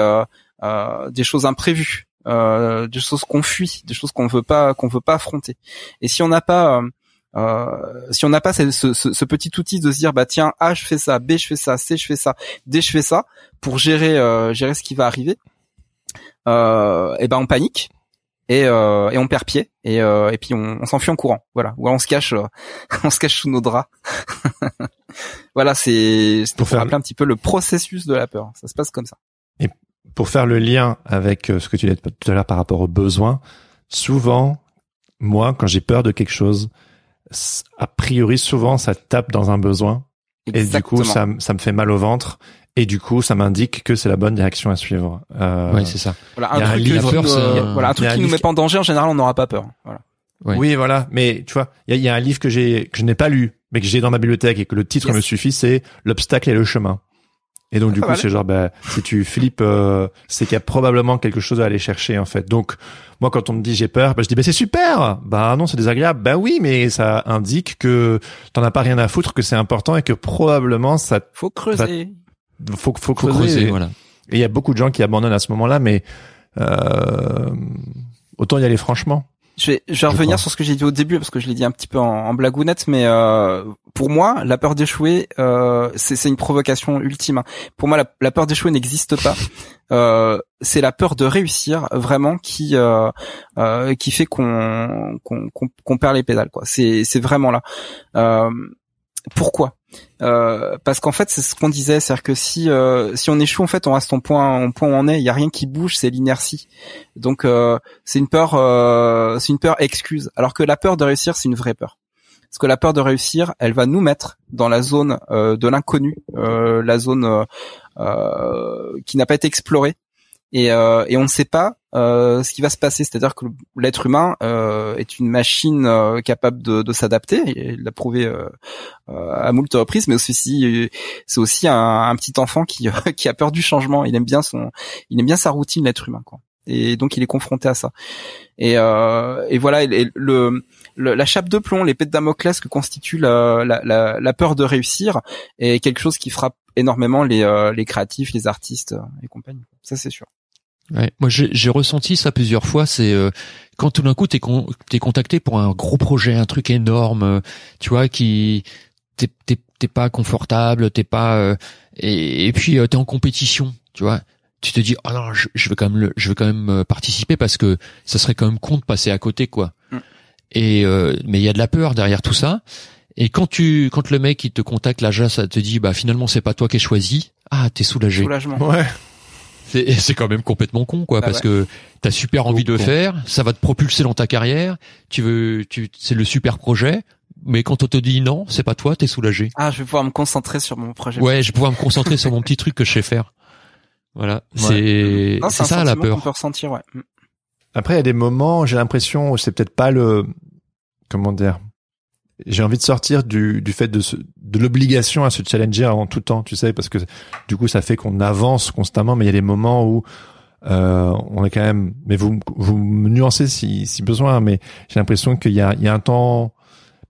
des choses imprévues, des choses qu'on fuit, des choses qu'on veut pas qu'on veut pas affronter. Et si on n'a pas euh, si on n'a pas ce, ce, ce petit outil de se dire bah tiens A je fais ça, B je fais ça, C je fais ça, D je fais ça pour gérer euh, gérer ce qui va arriver, euh, et ben on panique et, euh, et on perd pied et, euh, et puis on, on s'enfuit en courant. Voilà. Ou alors on se cache euh, on se cache sous nos draps. Voilà c'est Pour faire- rappeler un petit peu le processus de la peur. Ça se passe comme ça. Pour faire le lien avec euh, ce que tu disais tout à l'heure par rapport aux besoins, souvent, moi, quand j'ai peur de quelque chose, a priori, souvent, ça tape dans un besoin. Et du coup, ça, ça me fait mal au ventre. Et du coup, ça m'indique que c'est la bonne direction à suivre. Euh, Ouais, c'est ça. voilà un un truc, livre- qui nous, c'est euh, voilà un truc qui nous livre met pas en danger en général on n'aura pas peur voilà. Oui, voilà. Mais tu vois, il y a, il y a un livre que j'ai que je n'ai pas lu, mais que j'ai dans ma bibliothèque et que le titre Yes. me suffit, c'est L'obstacle et le chemin. Et donc Ah, du coup, c'est genre, bah, si tu flippes, euh, c'est qu'il y a probablement quelque chose à aller chercher en fait. Donc moi, quand on me dit j'ai peur, bah, je dis bah c'est super. Bah non, c'est désagréable. Bah oui, mais ça indique que t'en as pas rien à foutre, que c'est important et que probablement ça faut creuser faut faut Faut creuser. creuser, voilà. Et il y a beaucoup de gens qui abandonnent à ce moment-là, mais euh, autant y aller franchement. Je vais, je vais revenir sur ce que j'ai dit au début parce que je l'ai dit un petit peu en, en blagounette, mais euh, pour moi, la peur d'échouer, euh, c'est c'est une provocation ultime. hein. Pour moi, la, la peur d'échouer n'existe pas. Euh, c'est la peur de réussir vraiment qui euh, euh, qui fait qu'on qu'on qu'on qu'on perd les pédales. quoi. C'est c'est vraiment là. Euh, pourquoi? Euh, parce qu'en fait, c'est ce qu'on disait, c'est-à-dire que si euh, si on échoue, en fait, on reste au point au point où on est. Il y a rien qui bouge, c'est l'inertie. Donc euh, c'est une peur, euh, c'est une peur excuse. Alors que la peur de réussir, c'est une vraie peur. Parce que la peur de réussir, elle va nous mettre dans la zone euh, de l'inconnu, la zone qui n'a pas été explorée, et, et on ne sait pas euh, ce qui va se passer. C'est-à-dire que l'être humain euh, est une machine euh, capable de, de s'adapter. Il l'a prouvé euh, euh, à moult reprises, mais aussi c'est aussi un, un, petit enfant qui qui a peur du changement. Il aime bien son, il aime bien sa routine, l'être humain, quoi. Et donc il est confronté à ça. Et, et voilà, et le, le, la chape de plomb, l'épée de Damoclès que constitue la, la, la, peur de réussir est quelque chose qui frappe énormément les, les créatifs, les artistes et compagnie. Ça c'est sûr. Ouais, moi j'ai ressenti ça plusieurs fois. C'est euh, quand tout d'un coup t'es con, es contacté pour un gros projet, un truc énorme, euh, tu vois, qui t'es pas confortable, t'es pas euh, et, et, puis t'es en compétition, tu vois. Tu te dis oh non, je, je vais quand même le, je vais quand même participer parce que ça serait quand même con de passer à côté quoi. Mm. Et mais il y a de la peur derrière tout ça. Et quand tu quand le mec il te contacte là, ça te dit bah finalement c'est pas toi qui as choisi. Ah t'es soulagé. Soulagement. Ouais. C'est quand même complètement con, quoi, bah parce que t'as super envie de le faire, ça va te propulser dans ta carrière. Tu veux, tu, c'est le super projet. Mais quand on te dit non, c'est pas toi, t'es soulagé. Ah, je vais pouvoir me concentrer sur mon projet. Ouais, je vais pouvoir me concentrer sur mon petit truc que je sais faire. Voilà, c'est c'est ça la peur. On peut ressentir, ouais. Après, il y a des moments, j'ai l'impression, c'est peut-être pas le, comment dire, j'ai envie de sortir du, du fait de, de l'obligation à se challenger en tout temps, tu sais, parce que du coup, ça fait qu'on avance constamment, mais il y a des moments où euh, on est quand même. Mais vous vous me nuancez si, si besoin, mais j'ai l'impression qu'il y a, il y a un temps.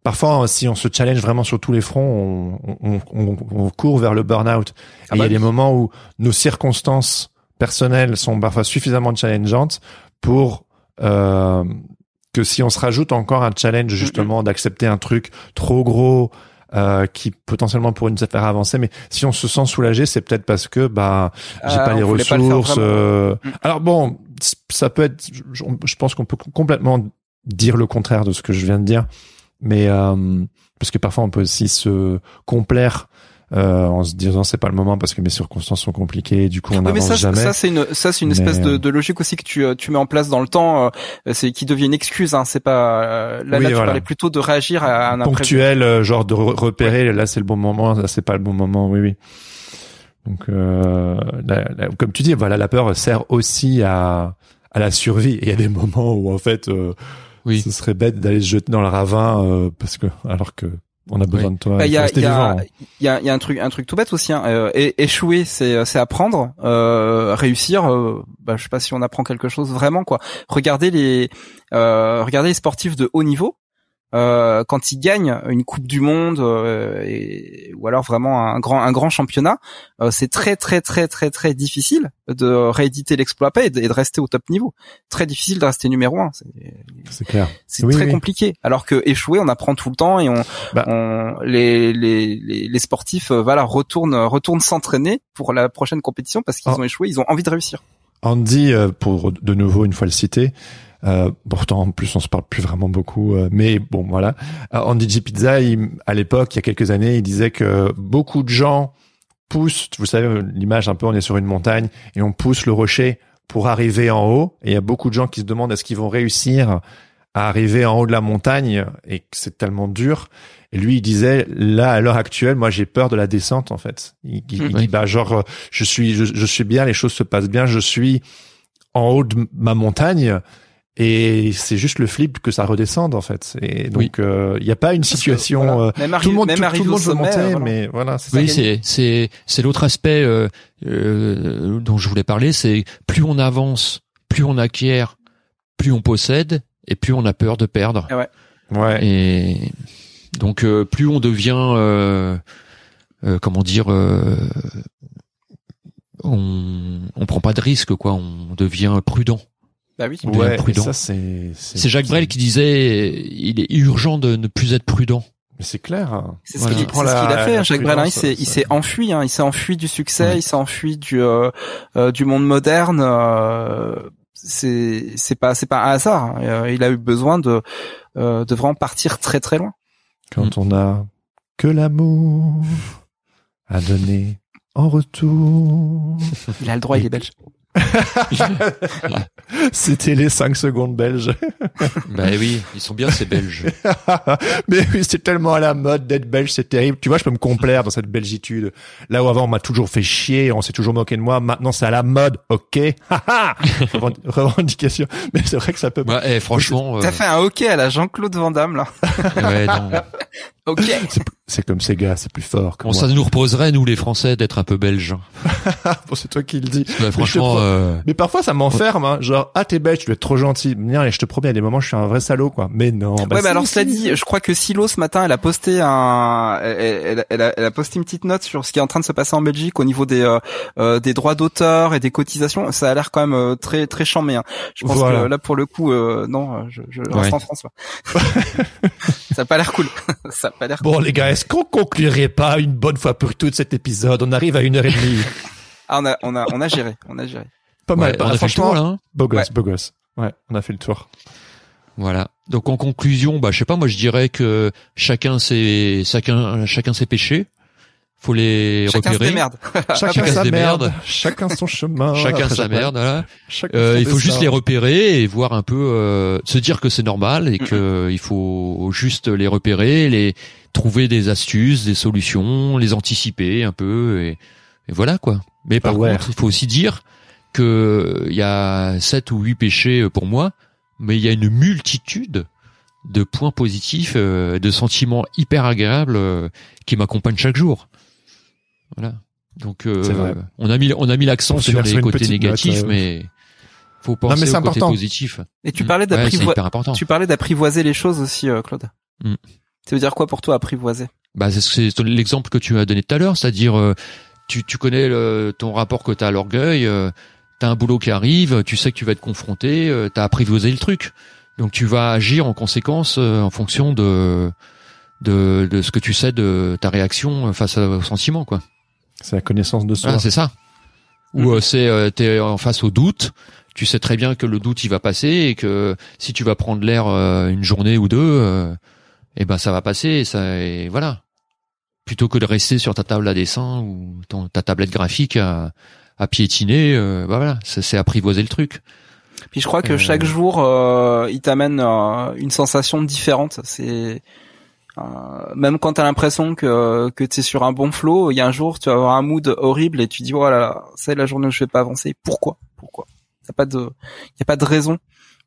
Parfois, si on se challenge vraiment sur tous les fronts, on, on, on, on court vers le burn-out. Ah il y a bah des moments où nos circonstances personnelles sont parfois suffisamment challengeantes pour euh, que si on se rajoute encore un challenge justement d'accepter un truc trop gros euh, qui potentiellement pourrait nous faire avancer, mais si on se sent soulagé, c'est peut-être parce que bah j'ai euh, pas les ressources. Euh... Mm. Alors bon, ça peut être. Je, pense qu'on peut complètement dire le contraire de ce que je viens de dire, mais euh, parce que parfois on peut aussi se complaire euh, en se disant c'est pas le moment parce que mes circonstances sont compliquées du coup on n'avance ça, jamais. ça c'est une ça c'est une espèce de, de, logique aussi que tu tu mets en place dans le temps euh, c'est qui devient une excuse hein, c'est pas euh, là, là tu parlais plutôt de réagir à un ponctuel euh, genre de repérer là c'est le bon moment là c'est pas le bon moment. Oui oui. Donc euh, comme tu dis voilà la peur sert aussi à à la survie. Et il y a des moments où en fait oui. ce serait bête d'aller se jeter dans le ravin parce que alors que on a besoin de toi. Bah, il y, a, y, a, y, a, y, a, un truc, un truc tout bête aussi. Hein. Euh, échouer, c'est, c'est apprendre. Euh, réussir, euh, bah, je sais pas si on apprend quelque chose vraiment quoi. Regardez les, euh, regardez les sportifs de haut niveau. Euh, quand ils gagnent une Coupe du Monde euh, et, ou alors vraiment un grand un grand championnat, euh, c'est très très très très très difficile de rééditer l'exploit et de, et de rester au top niveau. Très difficile de rester numéro un. C'est clair. C'est très compliqué. Alors que échouer, on apprend tout le temps et on, bah. on les, les, les, les sportifs voilà retournent retournent s'entraîner pour la prochaine compétition parce qu'ils oh. ont échoué, ils ont envie de réussir. Andy, pour de nouveau une fois le citer, euh, pourtant, en plus, on se parle plus vraiment beaucoup. Euh, mais bon, voilà. Euh, Andy G. Pizza, à l'époque, il y a quelques années, il disait que beaucoup de gens poussent, vous savez, l'image un peu, on est sur une montagne et on pousse le rocher pour arriver en haut. Et il y a beaucoup de gens qui se demandent est-ce qu'ils vont réussir à arriver en haut de la montagne et que c'est tellement dur. Et lui, il disait, là, à l'heure actuelle, moi, j'ai peur de la descente, en fait. Il, il, dit, bah, genre, je suis, je, je, suis bien, les choses se passent bien, je suis en haut de ma montagne, et c'est juste le flip que ça redescende en fait. Et donc il oui. n'y euh, a pas une situation. Euh, tout le monde, tout, tout, le monde veut monter, mais voilà. Oui, c'est c'est c'est l'autre aspect euh, euh, dont je voulais parler. C'est plus on avance, plus on acquiert, plus on possède, et plus on a peur de perdre. Ah ouais. Ouais. Et donc plus on devient, comment dire, on on prend pas de risque quoi. On devient prudent. Bah oui. Ouais, ça c'est. C'est Jacques Brel qui disait il est urgent de ne plus être prudent. Mais c'est clair. Hein. C'est ce qu'il a fait, hein, Jacques Brel. Hein, il s'est, il s'est enfui. Hein, il s'est enfui du succès. Il s'est enfui du euh, euh, du monde moderne. Euh, c'est c'est pas c'est pas un hasard. Euh, il a eu besoin de euh, de vraiment partir très très loin. Quand mm. on a que l'amour a donné en retour. Il a le droit, il est belge. C'était les 5 secondes belges. Bah oui, ils sont bien ces Belges. Mais oui, c'est tellement à la mode d'être belge, c'est terrible. Tu vois, je peux me complaire dans cette belgitude. Là où avant on m'a toujours fait chier, on s'est toujours moqué de moi. Maintenant c'est à la mode, ok? Revendication. Mais c'est vrai que ça peut. Ouais, eh, franchement, T'as euh, fait un hockey à la Jean-Claude Van Damme, là. ouais, non. Ok. C'est comme ces gars, c'est plus fort que Bon, moi. ça nous reposerait nous les Français d'être un peu belges. Bon, c'est toi qui le dis. Ouais, franchement, pro- euh, Mais parfois ça m'enferme, hein. genre ah t'es belge, tu dois être trop gentil. Et je te promets, à des moments je suis un vrai salaud quoi. Mais non. bah, ouais, si, mais alors si. cela dit, je crois que Silo ce matin, elle a posté un, elle, elle- elle a, elle a posté une petite note sur ce qui est en train de se passer en Belgique au niveau des euh, euh, des droits d'auteur et des cotisations. Ça a l'air quand même euh, très très chambé. Hein. Je pense Voilà. que là pour le coup, euh, non, je, je reste Ouais. en France. là. ça a pas l'air cool. ça pas l'air. Bon les gars, est-ce qu'on conclurait pas une bonne fois pour toutes cet épisode? On arrive à une heure et demie. Ah, on a on a on a géré, on a géré. Pas mal. ouais, on a fait le franchement, tour là. hein. beau gosse, Ouais. beau gosse. Ouais, on a fait le tour. Voilà. Donc en conclusion, bah je sais pas, moi je dirais que chacun ses chacun chacun ses péchés. Faut les Chacun se repérer. démerde. Chacun Chacun sa se démerde. chacun son chemin. Chacun sa merde, voilà. chacun Euh, il faut juste les repérer et voir un peu, euh, se dire que c'est normal et Mhm. que il faut juste les repérer, les trouver des astuces, des solutions, les anticiper un peu et, et voilà quoi. Mais par contre, il faut aussi dire que il y a sept ou huit péchés pour moi, mais il y a une multitude de points positifs, euh, de sentiments hyper agréables euh, qui m'accompagnent chaque jour. Voilà. Donc euh, on a mis on a mis l'accent sur les côtés petite note, négatifs, euh. mais faut mais penser c'est aux côtés important. positifs. Et tu Mm. parlais d'apprivoiser. tu parlais d'apprivoiser les choses aussi, euh, Claude. Mm. Ça veut dire quoi pour toi apprivoiser? Bah c'est- l'exemple que tu as donné tout à l'heure, c'est-à-dire euh, tu tu connais le, ton rapport que tu as à l'orgueil, euh, tu as un boulot qui arrive, tu sais que tu vas être confronté, euh, tu as apprivoisé le truc. Donc tu vas agir en conséquence euh, en fonction de de de ce que tu sais de ta réaction face au sentiment quoi. C'est la connaissance de soi. Voilà, c'est ça. Ou euh, c'est euh, t'es en face au doute. Tu sais très bien que le doute il va passer et que si tu vas prendre l'air euh, une journée ou deux, euh, eh ben ça va passer. Et ça et voilà. Plutôt que de rester sur ta table à dessin ou ton, ta tablette graphique à, à piétiner, euh, bah voilà, c'est apprivoiser le truc. Puis je crois que Euh. chaque jour, euh, il t'amène euh, une sensation différente. C'est même quand t'as l'impression que que t'es sur un bon flow, il y a un jour tu vas avoir un mood horrible et tu dis oh là là, c'est la journée où je vais pas avancer. Pourquoi? Pourquoi? Y a pas de y a pas de raison.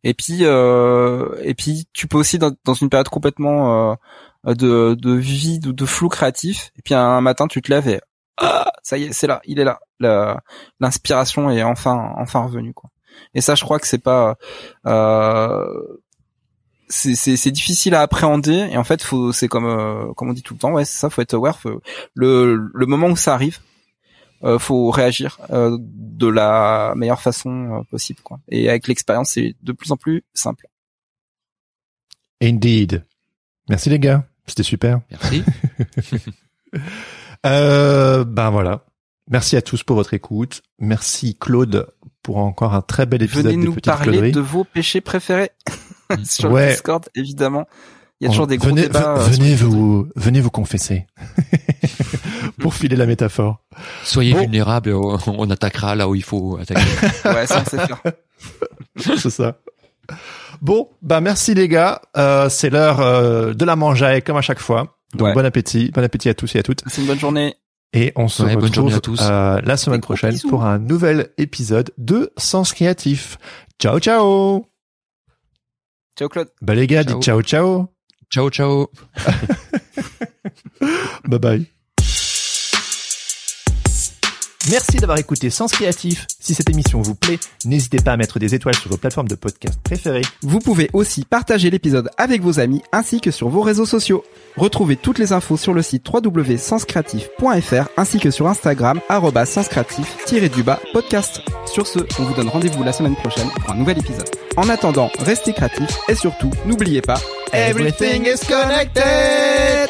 Et puis euh, et puis tu peux aussi dans, une période complètement euh, de de vide ou de flou créatif. Et puis un matin tu te lèves et ah, ça y est, c'est là, il est là. L'inspiration est enfin enfin revenue quoi. Et ça, je crois que c'est pas, euh, c'est c'est c'est difficile à appréhender. Et en fait, faut, c'est comme euh, comme on dit tout le temps, ouais, c'est ça, faut être aware. Faut, le le moment où ça arrive, euh, faut réagir euh, de la meilleure façon euh, possible, quoi. Et avec l'expérience, c'est de plus en plus simple. Indeed. Merci les gars, c'était super. Merci. Euh, ben voilà. Merci à tous pour votre écoute. Merci Claude pour encore un très bel épisode Venez de nous parler de vos péchés préférés sur Ouais. le Discord, évidemment. Il y a toujours des gros venez, débats. euh, venez vous, venez vous confesser. pour filer la métaphore. Soyez Bon. vulnérables, on, attaquera là où il faut attaquer. Ouais, ça, sait faire. C'est ça. Bon, bah merci les gars. Euh, c'est l'heure euh, de la mangeaille comme à chaque fois. Donc Ouais. bon appétit, bon appétit à tous et à toutes. C'est une bonne journée. Et on se Ouais, retrouve journée à tous. euh, la semaine prochaine pour un nouvel épisode de Sens Créatif. Ciao ciao. Ciao Claude. Bah les gars, Ciao. dites ciao ciao. ciao ciao. Bye bye. Merci d'avoir écouté Sens Créatif. Si cette émission vous plaît, n'hésitez pas à mettre des étoiles sur vos plateformes de podcast préférées. Vous pouvez aussi partager l'épisode avec vos amis ainsi que sur vos réseaux sociaux. Retrouvez toutes les infos sur le site www.senscreatif.fr ainsi que sur Instagram senscreatif-du-bas podcast. Sur ce, on vous donne rendez-vous la semaine prochaine pour un nouvel épisode. En attendant, restez créatifs et surtout, n'oubliez pas, Everything is connected.